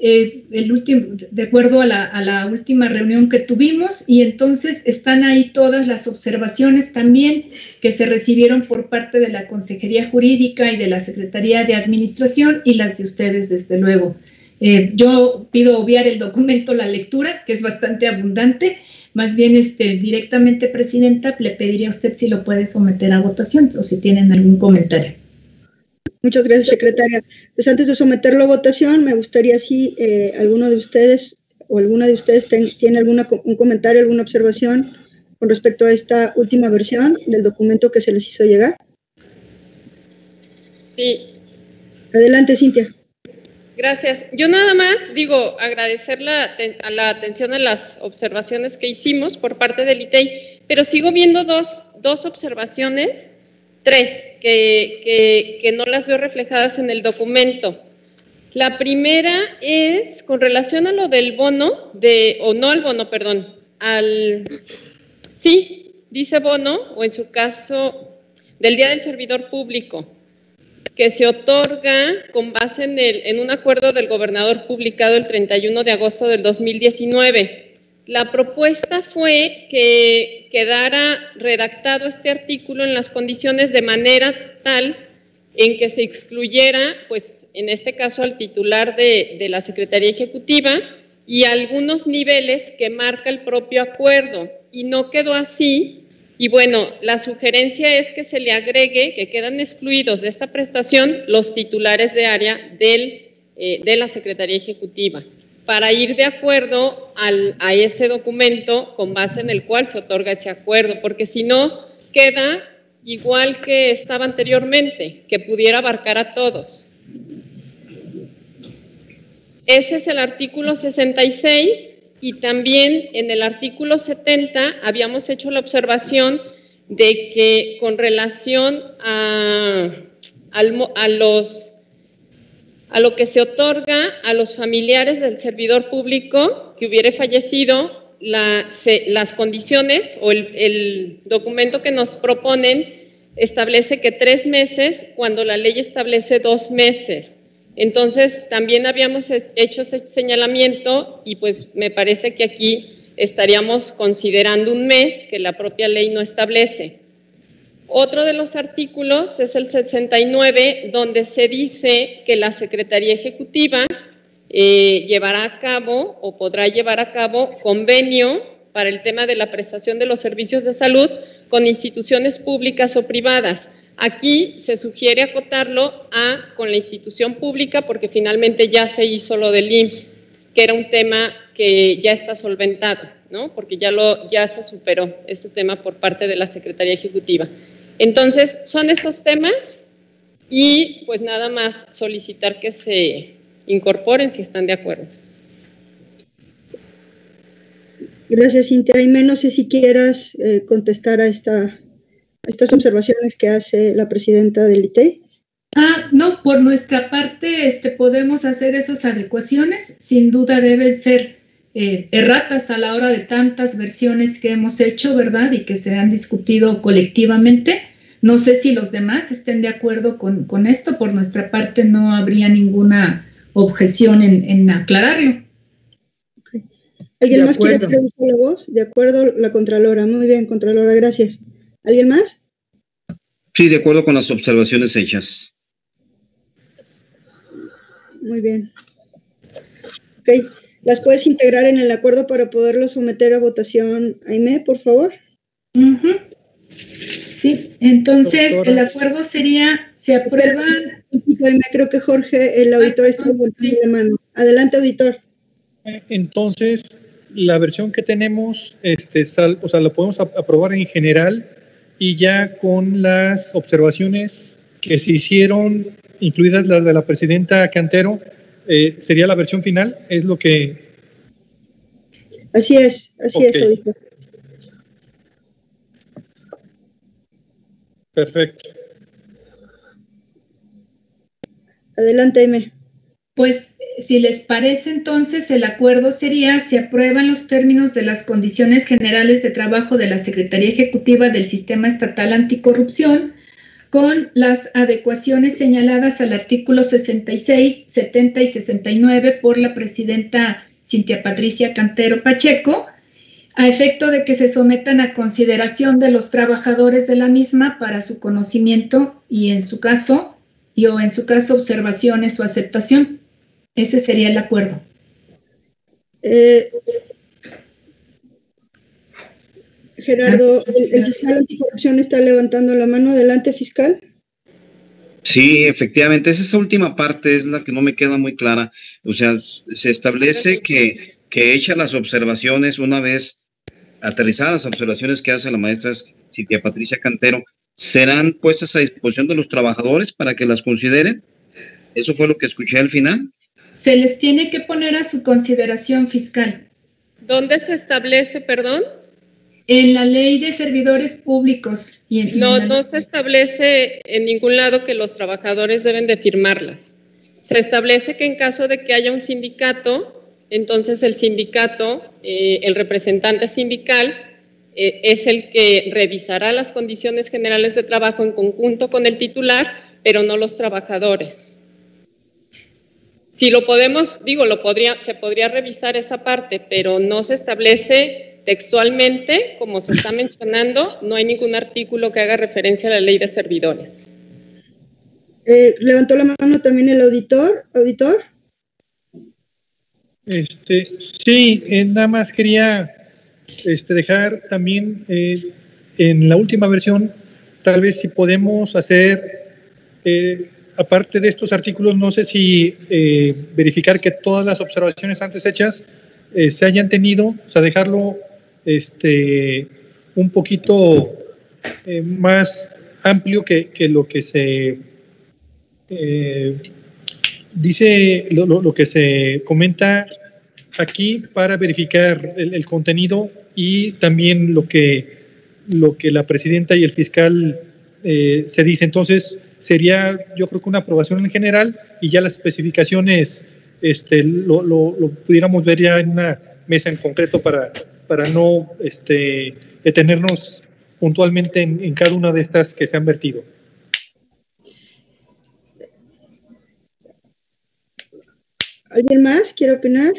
eh, el último, de acuerdo a la, última reunión que tuvimos, y entonces están ahí todas las observaciones también que se recibieron por parte de la Consejería Jurídica y de la Secretaría de Administración y las de ustedes, desde luego. Eh, yo pido obviar el documento, la lectura, que es bastante abundante. Más bien, este, directamente, Presidenta, le pediría a usted si lo puede someter a votación o si tienen algún comentario. Muchas gracias, secretaria. Pues antes de someterlo a votación, me gustaría si eh, alguno de ustedes o alguna de ustedes tiene alguna, un comentario, alguna observación con respecto a esta última versión del documento que se les hizo llegar. Sí. Adelante, Cintia. Gracias. Yo nada más digo agradecer la, la atención a las observaciones que hicimos por parte del ITEI, pero sigo viendo dos, dos observaciones, tres, que, que, no las veo reflejadas en el documento. La primera es con relación a lo del bono, de, o no al bono, perdón, al, sí, dice bono, o en su caso, del Día del Servidor Público que se otorga con base en, el, en un acuerdo del gobernador publicado el 31 de agosto del 2019. La propuesta fue que quedara redactado este artículo en las condiciones de manera tal en que se excluyera, pues en este caso al titular de, la Secretaría Ejecutiva y algunos niveles que marca el propio acuerdo. Y no quedó así y bueno, la sugerencia es que se le agregue que quedan excluidos de esta prestación los titulares de área del, eh, de la Secretaría Ejecutiva para ir de acuerdo a ese documento con base en el cual se otorga ese acuerdo, porque si no, queda igual que estaba anteriormente, que pudiera abarcar a todos. Ese es el artículo 66 y también en el artículo 70 habíamos hecho la observación de que con relación a, los, a lo que se otorga a los familiares del servidor público que hubiere fallecido, las condiciones o el, el documento que nos proponen establece que tres meses cuando la ley establece dos meses. Entonces, también habíamos hecho ese señalamiento y pues me parece que aquí estaríamos considerando un mes que la propia ley no establece. Otro de los artículos es el 69, donde se dice que la Secretaría Ejecutiva eh, llevará a cabo o podrá llevar a cabo convenio para el tema de la prestación de los servicios de salud con instituciones públicas o privadas. Aquí se sugiere acotarlo a con la institución pública porque finalmente ya se hizo lo del IMSS, que era un tema que ya está solventado, ¿no? Porque ya, lo, ya se superó ese tema por parte de la Secretaría Ejecutiva. Entonces, son esos temas y pues nada más solicitar que se incorporen si están de acuerdo. Gracias, Cintia. Aime, no sé si quieras eh, contestar a esta estas observaciones que hace la presidenta del ITE? Ah, no, por nuestra parte este, podemos hacer esas adecuaciones. Sin duda deben ser eh, erratas a la hora de tantas versiones que hemos hecho, ¿verdad? Y que se han discutido colectivamente. No sé si los demás estén de acuerdo con, con esto. Por nuestra parte no habría ninguna objeción en, en aclararlo. ¿Alguien más quiere hacer la voz? De acuerdo, la Contralora. Muy bien, Contralora, gracias. ¿Alguien más? Sí, de acuerdo con las observaciones hechas. Muy bien. Ok, ¿las puedes integrar en el acuerdo para poderlo someter a votación, Aime, por favor? Sí, entonces el acuerdo sería, se aprueban... Aime, creo que Jorge, el auditor, está levantando de mano. Adelante, auditor. Entonces, la versión que tenemos, este, sal, o sea, lo podemos aprobar en general y ya con las observaciones que se hicieron, incluidas las de la presidenta Cantero, eh, sería la versión final, es lo que... Así es, así es, ahorita. Perfecto. Adelante, M. Pues si les parece, entonces el acuerdo sería, se aprueban los términos de las condiciones generales de trabajo de la Secretaría Ejecutiva del Sistema Estatal Anticorrupción con las adecuaciones señaladas al artículo 66, 70 y 69 por la presidenta Cintia Patricia Cantero Pacheco, a efecto de que se sometan a consideración de los trabajadores de la misma para su conocimiento y en su caso, y o en su caso observaciones o aceptación. Ese sería el acuerdo. Eh, Gerardo, ¿el, fiscal anticorrupción está levantando la mano. Adelante, fiscal. Sí, efectivamente, esa última parte es la que no me queda muy clara. O sea, se establece que, que echa las observaciones una vez aterrizadas las observaciones que hace la maestra Cintia Patricia Cantero, serán puestas a disposición de los trabajadores para que las consideren. ¿Eso fue lo que escuché al final? se les tiene que poner a su consideración fiscal. ¿Dónde se establece, perdón? En la ley de servidores públicos. Y en, no, no se establece en ningún lado que los trabajadores deben de firmarlas. Se establece que en caso de que haya un sindicato, entonces el sindicato, eh, el representante sindical, eh, es el que revisará las condiciones generales de trabajo en conjunto con el titular, pero no los trabajadores. Si lo podemos, digo, lo podría, se podría revisar esa parte, pero no se establece textualmente, como se está mencionando, no hay ningún artículo que haga referencia a la ley de servidores. Eh, levantó la mano también el auditor. Auditor. Este, sí, eh, nada más quería este, dejar también eh, en la última versión, tal vez si podemos hacer, eh, aparte de estos artículos, no sé si eh, verificar que todas las observaciones antes hechas eh, se hayan tenido, o sea, dejarlo este, un poquito eh, más amplio que, que lo que se eh, dice, lo, lo- que se comenta aquí para verificar el, el contenido y también lo que, lo que la presidenta y el fiscal eh, se dice. Entonces, sería yo creo que una aprobación en general y ya las especificaciones este, lo, lo- lo pudiéramos ver ya en una mesa en concreto para, para no este, detenernos puntualmente en, cada una de estas que se han vertido. ¿Alguien más quiere opinar?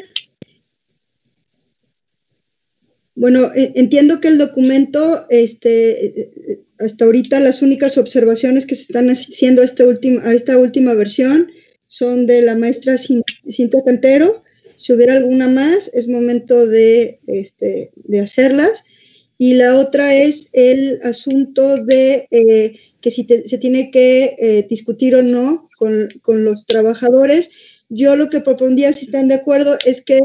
Bueno, eh, entiendo que el documento, este, eh, hasta ahorita las únicas observaciones que se están haciendo a última, a esta última versión son de la maestra Cin- Cintia Cantero. Si hubiera alguna más, es momento de, este, de hacerlas. Y la otra es el asunto de eh, que si te- se tiene que eh, discutir o no con, con los trabajadores. Yo lo que propondría, si están de acuerdo, es que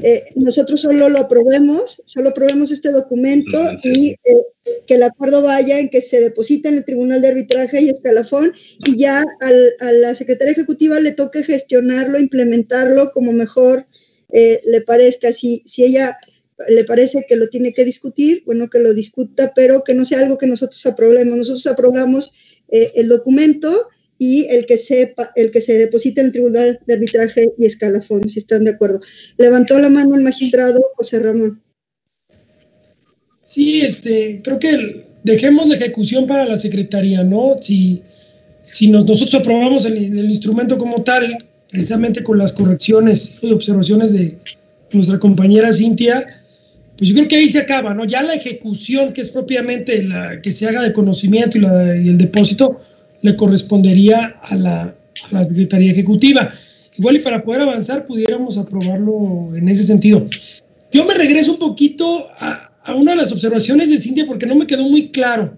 eh, nosotros solo lo aprobemos, solo aprobemos este documento y que el acuerdo vaya en que se deposite en el Tribunal de Arbitraje y escalafón y ya al- a la Secretaría Ejecutiva le toque gestionarlo, implementarlo como mejor eh, le parezca. Si, si ella le parece que lo tiene que discutir, bueno, que lo discuta, pero que no sea algo que nosotros aprobemos. Nosotros aprobamos eh, el documento y el que sepa, el que se deposite en el Tribunal de Arbitraje y Escalafón, si están de acuerdo. Levantó la mano el magistrado José Ramón. Sí, este, creo que dejemos la ejecución para la Secretaría, ¿no? Si, si nos- nosotros aprobamos el instrumento como tal, precisamente con las correcciones y observaciones de nuestra compañera Cintia, pues yo creo que ahí se acaba, ¿no? Ya la ejecución, que es propiamente la que se haga de conocimiento y, la- y el depósito, le correspondería a la, a la Secretaría Ejecutiva. Igual y para poder avanzar pudiéramos aprobarlo en ese sentido. Yo me regreso un poquito a, a una de las observaciones de Cintia porque no me quedó muy claro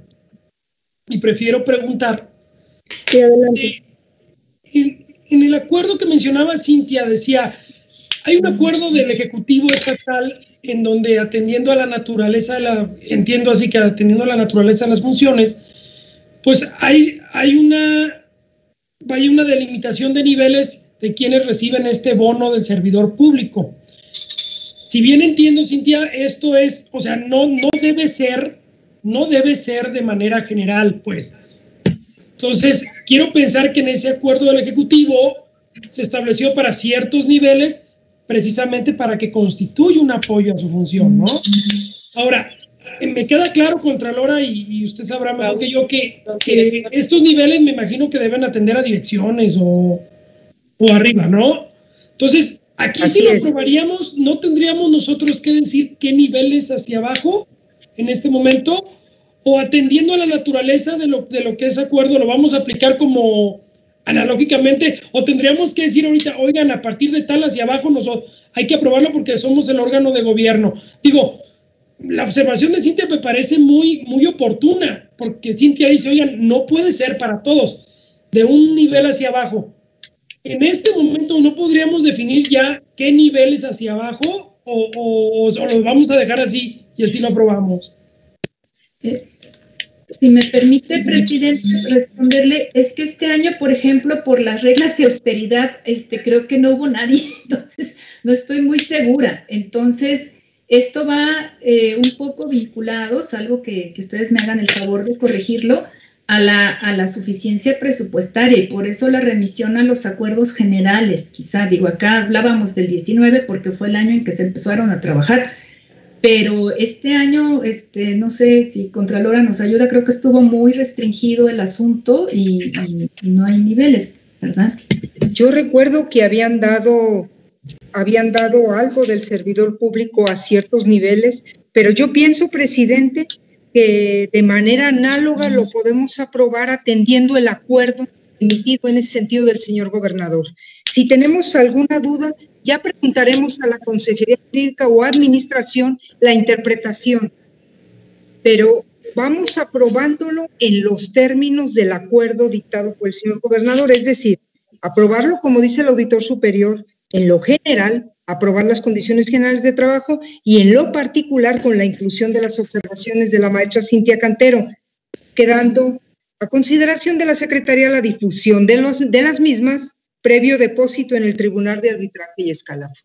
y prefiero preguntar. Sí, adelante. Eh, en, el acuerdo que mencionaba Cintia decía, hay un acuerdo del Ejecutivo Estatal en donde atendiendo a la naturaleza, de la, entiendo así que atendiendo a la naturaleza de las funciones, pues hay, hay una, hay una delimitación de niveles de quienes reciben este bono del servidor público. Si bien entiendo, Cintia, esto es, o sea, no, no debe ser, no debe ser de manera general, pues. Entonces, quiero pensar que en ese acuerdo del Ejecutivo se estableció para ciertos niveles, precisamente para que constituya un apoyo a su función, ¿no? Ahora, me queda claro, Contralora, y, y usted sabrá mejor que yo, que, que estos niveles me imagino que deben atender a direcciones o, o arriba, ¿no? Entonces, aquí Así si lo aprobaríamos, no tendríamos nosotros que decir qué niveles hacia abajo en este momento, o atendiendo a la naturaleza de lo, de lo que es acuerdo, lo vamos a aplicar como analógicamente, o tendríamos que decir ahorita, oigan, a partir de tal hacia abajo nosotros hay que aprobarlo porque somos el órgano de gobierno. Digo, la observación de Cintia me parece muy, muy oportuna, porque Cintia dice, oigan, no puede ser para todos, de un nivel hacia abajo. En este momento no podríamos definir ya qué niveles hacia abajo o, o, o lo vamos a dejar así y así lo aprobamos. Eh, si me permite, presidente, responderle, es que este año, por ejemplo, por las reglas de austeridad, este, creo que no hubo nadie, entonces no estoy muy segura. Entonces, esto va eh, un poco vinculado, salvo que, que, ustedes me hagan el favor de corregirlo, a la, a la suficiencia presupuestaria y por eso la remisión a los acuerdos generales. Quizá, digo, acá hablábamos del 19 porque fue el año en que se empezaron a trabajar pero este año, este, no sé si Contralora nos ayuda, creo que estuvo muy restringido el asunto y, no hay niveles, ¿verdad? Yo recuerdo que habían dado, habían dado algo del servidor público a ciertos niveles, pero yo pienso, presidente, que de manera análoga lo podemos aprobar atendiendo el acuerdo emitido en ese sentido del señor gobernador. Si tenemos alguna duda, ya preguntaremos a la Consejería Jurídica o Administración la interpretación, pero vamos aprobándolo en los términos del acuerdo dictado por el señor gobernador, es decir, aprobarlo como dice el auditor superior, en lo general, aprobar las condiciones generales de trabajo y en lo particular con la inclusión de las observaciones de la maestra Cintia Cantero, quedando a consideración de la Secretaría la difusión de, de las mismas previo depósito en el Tribunal de Arbitraje y Escalafón.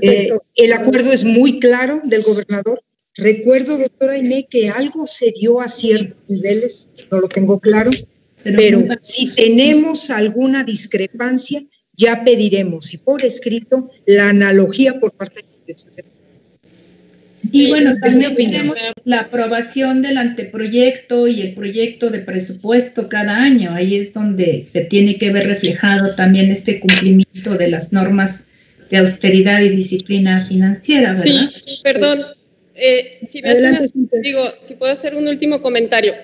Eh, el acuerdo es muy claro del gobernador. Recuerdo, doctora Iné, que algo se dio a ciertos niveles, no lo tengo claro, pero, si tenemos alguna discrepancia, ya pediremos, y por escrito, la analogía por parte de la y bueno, también tenemos la aprobación del anteproyecto y el proyecto de presupuesto cada año. Ahí es donde se tiene que ver reflejado también este cumplimiento de las normas de austeridad y disciplina financiera, ¿verdad? Sí, perdón. Eh, si me digo, si puedo hacer un último comentario.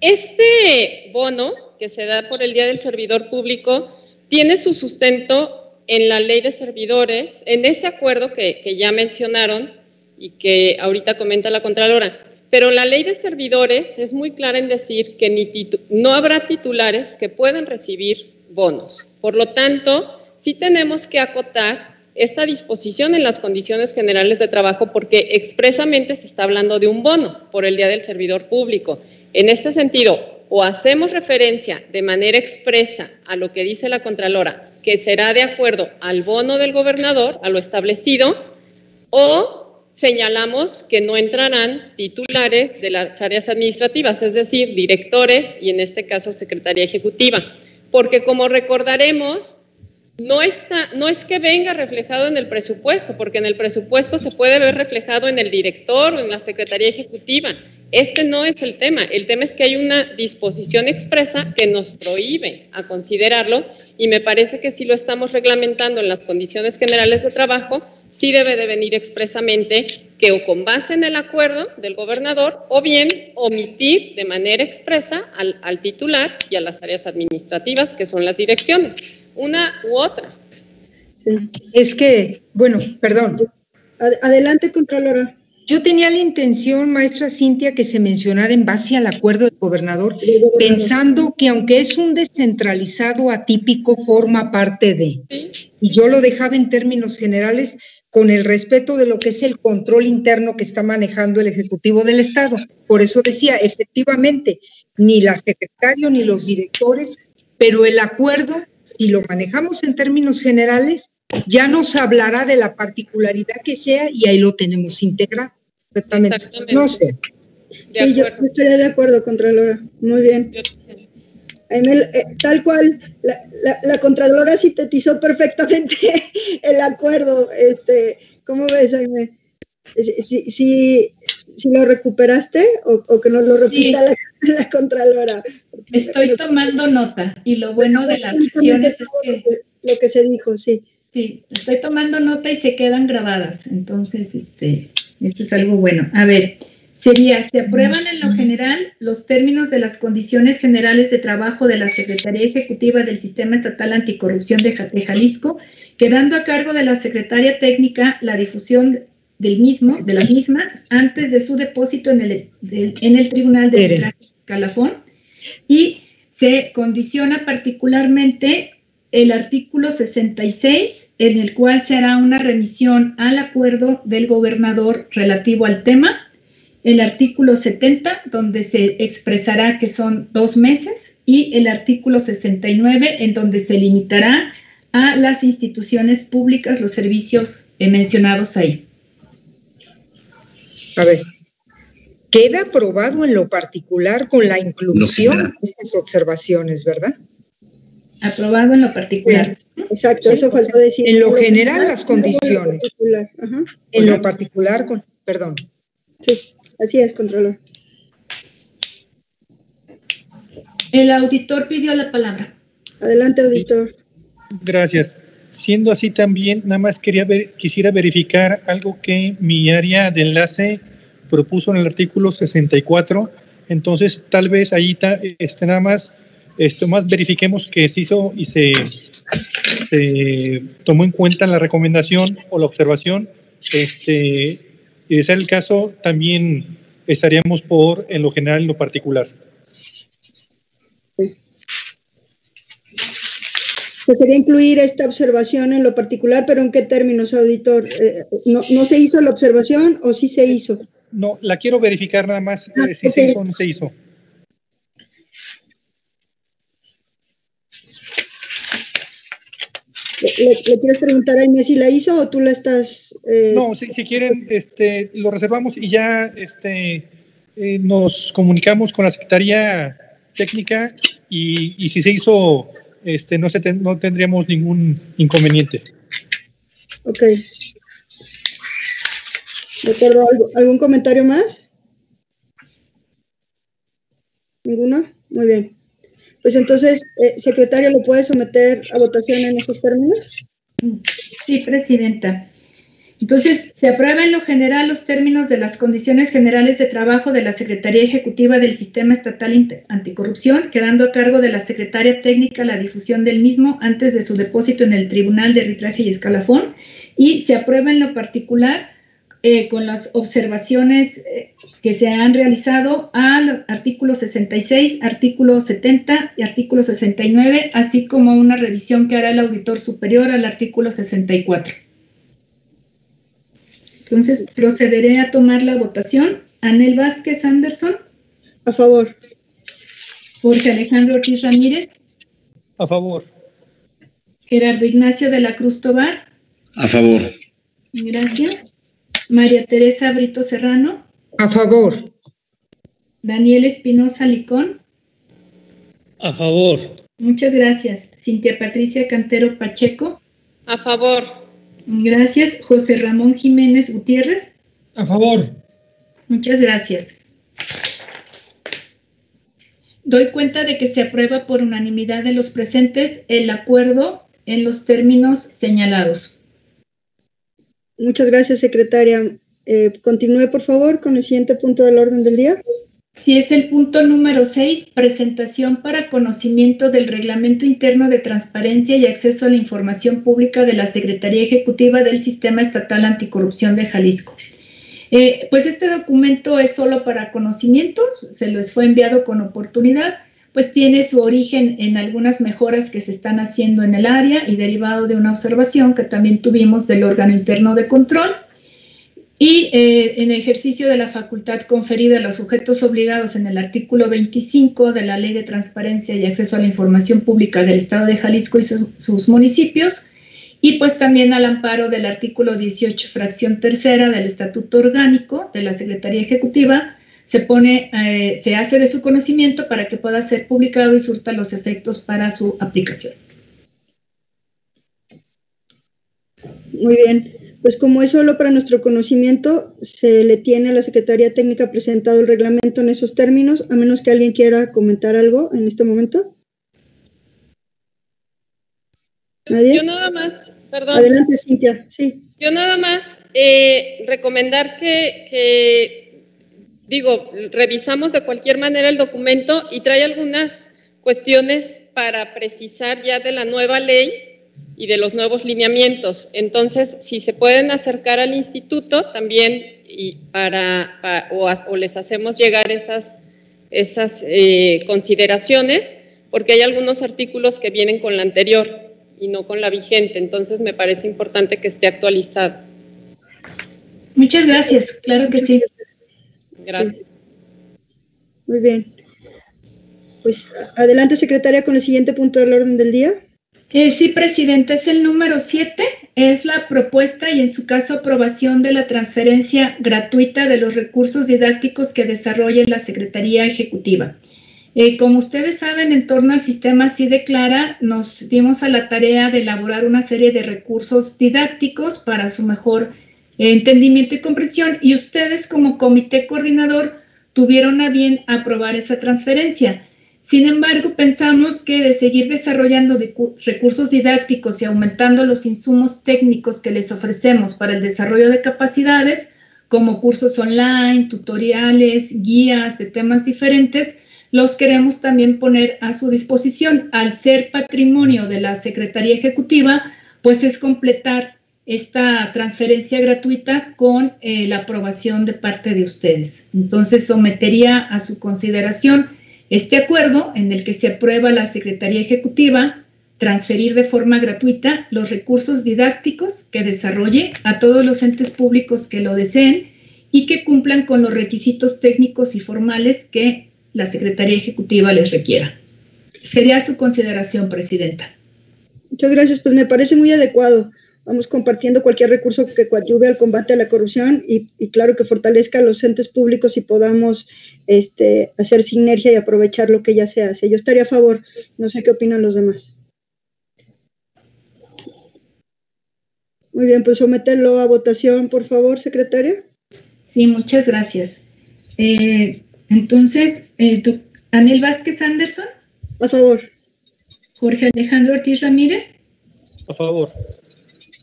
Este bono que se da por el Día del Servidor Público tiene su sustento en la ley de servidores, en ese acuerdo que, que ya mencionaron, y que ahorita comenta la Contralora. Pero la ley de servidores es muy clara en decir que no habrá titulares que puedan recibir bonos. Por lo tanto, sí tenemos que acotar esta disposición en las condiciones generales de trabajo porque expresamente se está hablando de un bono por el Día del Servidor Público. En este sentido, o hacemos referencia de manera expresa a lo que dice la Contralora, que será de acuerdo al bono del gobernador, a lo establecido, o señalamos que no entrarán titulares de las áreas administrativas, es decir, directores y en este caso Secretaría Ejecutiva, porque como recordaremos, no, está, no es que venga reflejado en el presupuesto, porque en el presupuesto se puede ver reflejado en el director o en la Secretaría Ejecutiva. Este no es el tema. El tema es que hay una disposición expresa que nos prohíbe a considerarlo y me parece que si lo estamos reglamentando en las condiciones generales de trabajo, sí debe de venir expresamente que o con base en el acuerdo del gobernador o bien omitir de manera expresa al, titular y a las áreas administrativas, que son las direcciones, una u otra. Es que, bueno, perdón. Adelante, Contralora. Yo tenía la intención, maestra Cintia, que se mencionara en base al acuerdo del gobernador, pensando que aunque es un descentralizado atípico, forma parte de. Y yo lo dejaba en términos generales con el respeto de lo que es el control interno que está manejando el Ejecutivo del Estado. Por eso decía, efectivamente, ni la secretaria ni los directores, pero el acuerdo, si lo manejamos en términos generales, ya nos hablará de la particularidad que sea y ahí lo tenemos integrado. Exactamente. No sé. sí, yo estaría de acuerdo, Contralora. Muy bien. Eh, tal cual, la, la, Contralora sintetizó perfectamente el acuerdo. Este, ¿Cómo ves, Jaime? Si, si, si lo recuperaste o, que nos lo repita la, Contralora. Estoy tomando nota y lo bueno de las sesiones es que... Lo que se dijo, sí. Sí, estoy tomando nota y se quedan grabadas. Entonces, este, esto es algo bueno. A ver, sería, se aprueban en lo general los términos de las condiciones generales de trabajo de la Secretaría Ejecutiva del Sistema Estatal Anticorrupción de, Jalisco, quedando a cargo de la Secretaria Técnica la difusión del mismo, de las mismas, antes de su depósito en el, en el Tribunal de Escalafón. Y se condiciona particularmente el artículo 66, en el cual se hará una remisión al acuerdo del gobernador relativo al tema el artículo 70, donde se expresará que son dos meses, y el artículo 69, en donde se limitará a las instituciones públicas los servicios eh, mencionados ahí. A ver, queda aprobado en lo particular con la inclusión de estas observaciones, ¿verdad? Aprobado en lo particular. Exacto, eso faltó decir. En lo general, las condiciones. En lo particular, con, perdón. Sí, así es, Contralor. El auditor pidió la palabra. Adelante, auditor. Gracias. Siendo así también, nada más quería ver, quisiera verificar algo que mi área de enlace propuso en el artículo 64. Entonces, tal vez ahí está, este, nada más, esto más verifiquemos que se hizo y se, se tomó en cuenta la recomendación o la observación. Este, y de ser el caso, también estaríamos por en lo general en lo particular. Sería incluir esta observación en lo particular, pero ¿en qué términos, auditor? Eh, no, ¿No se hizo la observación o sí se hizo? No, la quiero verificar nada más Ah, eh, si se hizo o no se hizo. ¿Le, quieres preguntar a Inés si la hizo o tú la estás...? eh, No, si, si quieren, este, lo reservamos y ya este, eh, nos comunicamos con la Secretaría Técnica y, y si se hizo, este, no, se ten- no tendríamos ningún inconveniente. Ok. De acuerdo, ¿algo- ¿algún comentario más? ¿Ninguno? Muy bien. Pues entonces, eh, secretario, ¿lo puede someter a votación en esos términos? Sí, Presidenta. Entonces, se aprueba en lo general los términos de las condiciones generales de trabajo de la Secretaría Ejecutiva del Sistema Estatal Anticorrupción, quedando a cargo de la Secretaria Técnica la difusión del mismo antes de su depósito en el Tribunal de Arbitraje y Escalafón. Y se aprueba en lo particular eh, con las observaciones eh, que se han realizado al artículo 66, artículo 70 y artículo 69, así como una revisión que hará el auditor superior al artículo 64. Entonces, procederé a tomar la votación. Anel Vázquez Anderson, A favor. Jorge Alejandro Ortiz Ramírez, A favor. Gerardo Ignacio de la Cruz Tobar, A favor. gracias. María Teresa Brito Serrano, A favor. Daniel Espinosa Licón, A favor. muchas gracias. Cintia Patricia Cantero Pacheco, A favor. gracias. José Ramón Jiménez Gutiérrez, A favor. muchas gracias. Doy cuenta de que se aprueba por unanimidad de los presentes el acuerdo en los términos señalados. Muchas gracias, secretaria. Eh, continúe, por favor, con el siguiente punto del orden del día. Si es el punto número 6, presentación para conocimiento del Reglamento Interno de Transparencia y Acceso a la Información Pública de la Secretaría Ejecutiva del Sistema Estatal Anticorrupción de Jalisco. Eh, pues este documento es solo para conocimiento, se les fue enviado con oportunidad, pues tiene su origen en algunas mejoras que se están haciendo en el área y derivado de una observación que también tuvimos del órgano interno de control. Y eh, en ejercicio de la facultad conferida a los sujetos obligados en el artículo 25 de la Ley de Transparencia y Acceso a la Información Pública del Estado de Jalisco y sus, sus municipios, y pues también al amparo del artículo 18, fracción tercera del Estatuto Orgánico de la Secretaría Ejecutiva, se pone, eh, se hace de su conocimiento para que pueda ser publicado y surta los efectos para su aplicación. Muy bien. Pues como es solo para nuestro conocimiento, se le tiene a la Secretaría Técnica presentado el reglamento en esos términos, a menos que alguien quiera comentar algo en este momento. ¿Nadie? Yo nada más, perdón. Adelante, Cintia. Sí. Yo nada más eh, recomendar que, que, digo, revisamos de cualquier manera el documento y trae algunas cuestiones para precisar ya de la nueva ley y de los nuevos lineamientos. Entonces, si se pueden acercar al instituto también y para, pa- o, o les hacemos llegar esas, esas eh, consideraciones, porque hay algunos artículos que vienen con la anterior y no con la vigente. Entonces, me parece importante que esté actualizado. Muchas gracias, claro que sí. Gracias. Muy bien. Pues adelante, secretaria, con el siguiente punto del orden del día. Eh, sí, presidente, es el número 7, es la propuesta y en su caso aprobación de la transferencia gratuita de los recursos didácticos que desarrolle la Secretaría Ejecutiva. Eh, como ustedes saben, en torno al sistema Sí Declara, nos dimos a la tarea de elaborar una serie de recursos didácticos para su mejor entendimiento y comprensión y ustedes como comité coordinador tuvieron a bien aprobar esa transferencia. Sin embargo, pensamos que de seguir desarrollando recursos didácticos y aumentando los insumos técnicos que les ofrecemos para el desarrollo de capacidades, como cursos online, tutoriales, guías de temas diferentes, los queremos también poner a su disposición. Al ser patrimonio de la Secretaría Ejecutiva, pues es completar esta transferencia gratuita con eh, la aprobación de parte de ustedes. Entonces, sometería a su consideración este acuerdo en el que se aprueba la Secretaría Ejecutiva transferir de forma gratuita los recursos didácticos que desarrolle a todos los entes públicos que lo deseen y que cumplan con los requisitos técnicos y formales que la Secretaría Ejecutiva les requiera. Sería su consideración, Presidenta. Muchas gracias, pues me parece muy adecuado vamos compartiendo cualquier recurso que coadyuve al combate a la corrupción y, claro que fortalezca a los entes públicos y podamos este, hacer sinergia y aprovechar lo que ya se hace. Yo estaría a favor, no sé qué opinan los demás. Muy bien, pues someterlo a votación, por favor, secretaria. Sí, muchas gracias. Eh, entonces, eh, Anel Vázquez Anderson. A favor. Jorge Alejandro Ortiz Ramírez. A favor.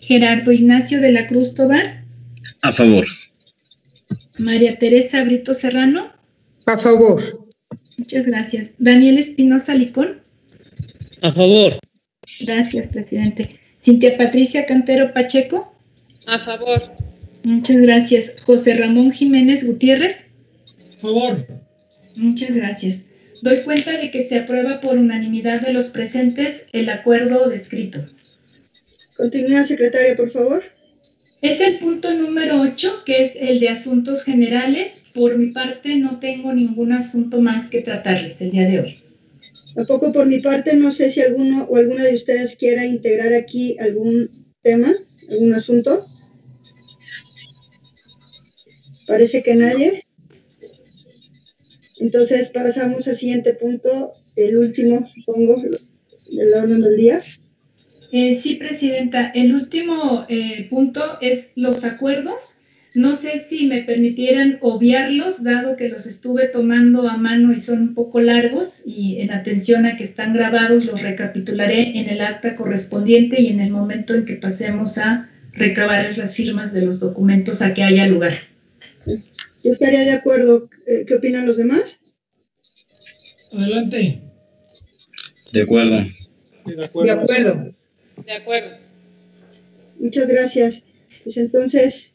Gerardo Ignacio de la Cruz Tobar. A favor. María Teresa Brito Serrano. A favor. Muchas gracias. Daniel Espinosa Licón. A favor. Gracias, presidente. Cintia Patricia Cantero Pacheco. A favor. Muchas gracias. José Ramón Jiménez Gutiérrez. A favor. Muchas gracias. Doy cuenta de que se aprueba por unanimidad de los presentes el acuerdo descrito. Continúa, secretaria, por favor. Es el punto número 8, que es el de asuntos generales. Por mi parte, no tengo ningún asunto más que tratarles el día de hoy. Tampoco por mi parte, no sé si alguno o alguna de ustedes quiera integrar aquí algún tema, algún asunto. Parece que nadie. Entonces pasamos al siguiente punto, el último, supongo, del orden del día. Eh, sí, Presidenta. El último eh, punto es los acuerdos. No sé si me permitieran obviarlos, dado que los estuve tomando a mano y son un poco largos y en atención a que están grabados, los recapitularé en el acta correspondiente y en el momento en que pasemos a recabar las firmas de los documentos a que haya lugar. Yo estaría de acuerdo. Eh, ¿Qué opinan los demás? Adelante. De acuerdo. De acuerdo. De acuerdo. De acuerdo. Muchas gracias. Pues entonces,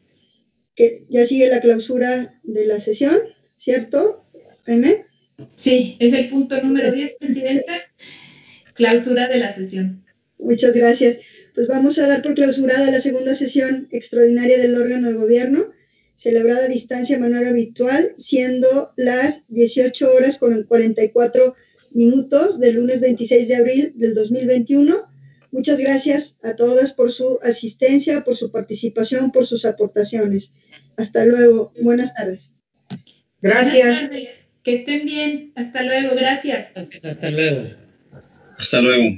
que ya sigue la clausura de la sesión, ¿cierto, Aime? Sí, es el punto número 10, Presidenta. Clausura de la sesión. Muchas gracias. Pues vamos a dar por clausurada la segunda sesión extraordinaria del órgano de gobierno, celebrada a distancia de manera habitual, siendo las 18 horas con 44 minutos del lunes 26 de abril del 2021 Muchas gracias a todas por su asistencia, por su participación, por sus aportaciones. Hasta luego. Buenas tardes. Gracias. Buenas tardes. Que estén bien. Hasta luego. Gracias. Gracias. Hasta luego. Hasta luego.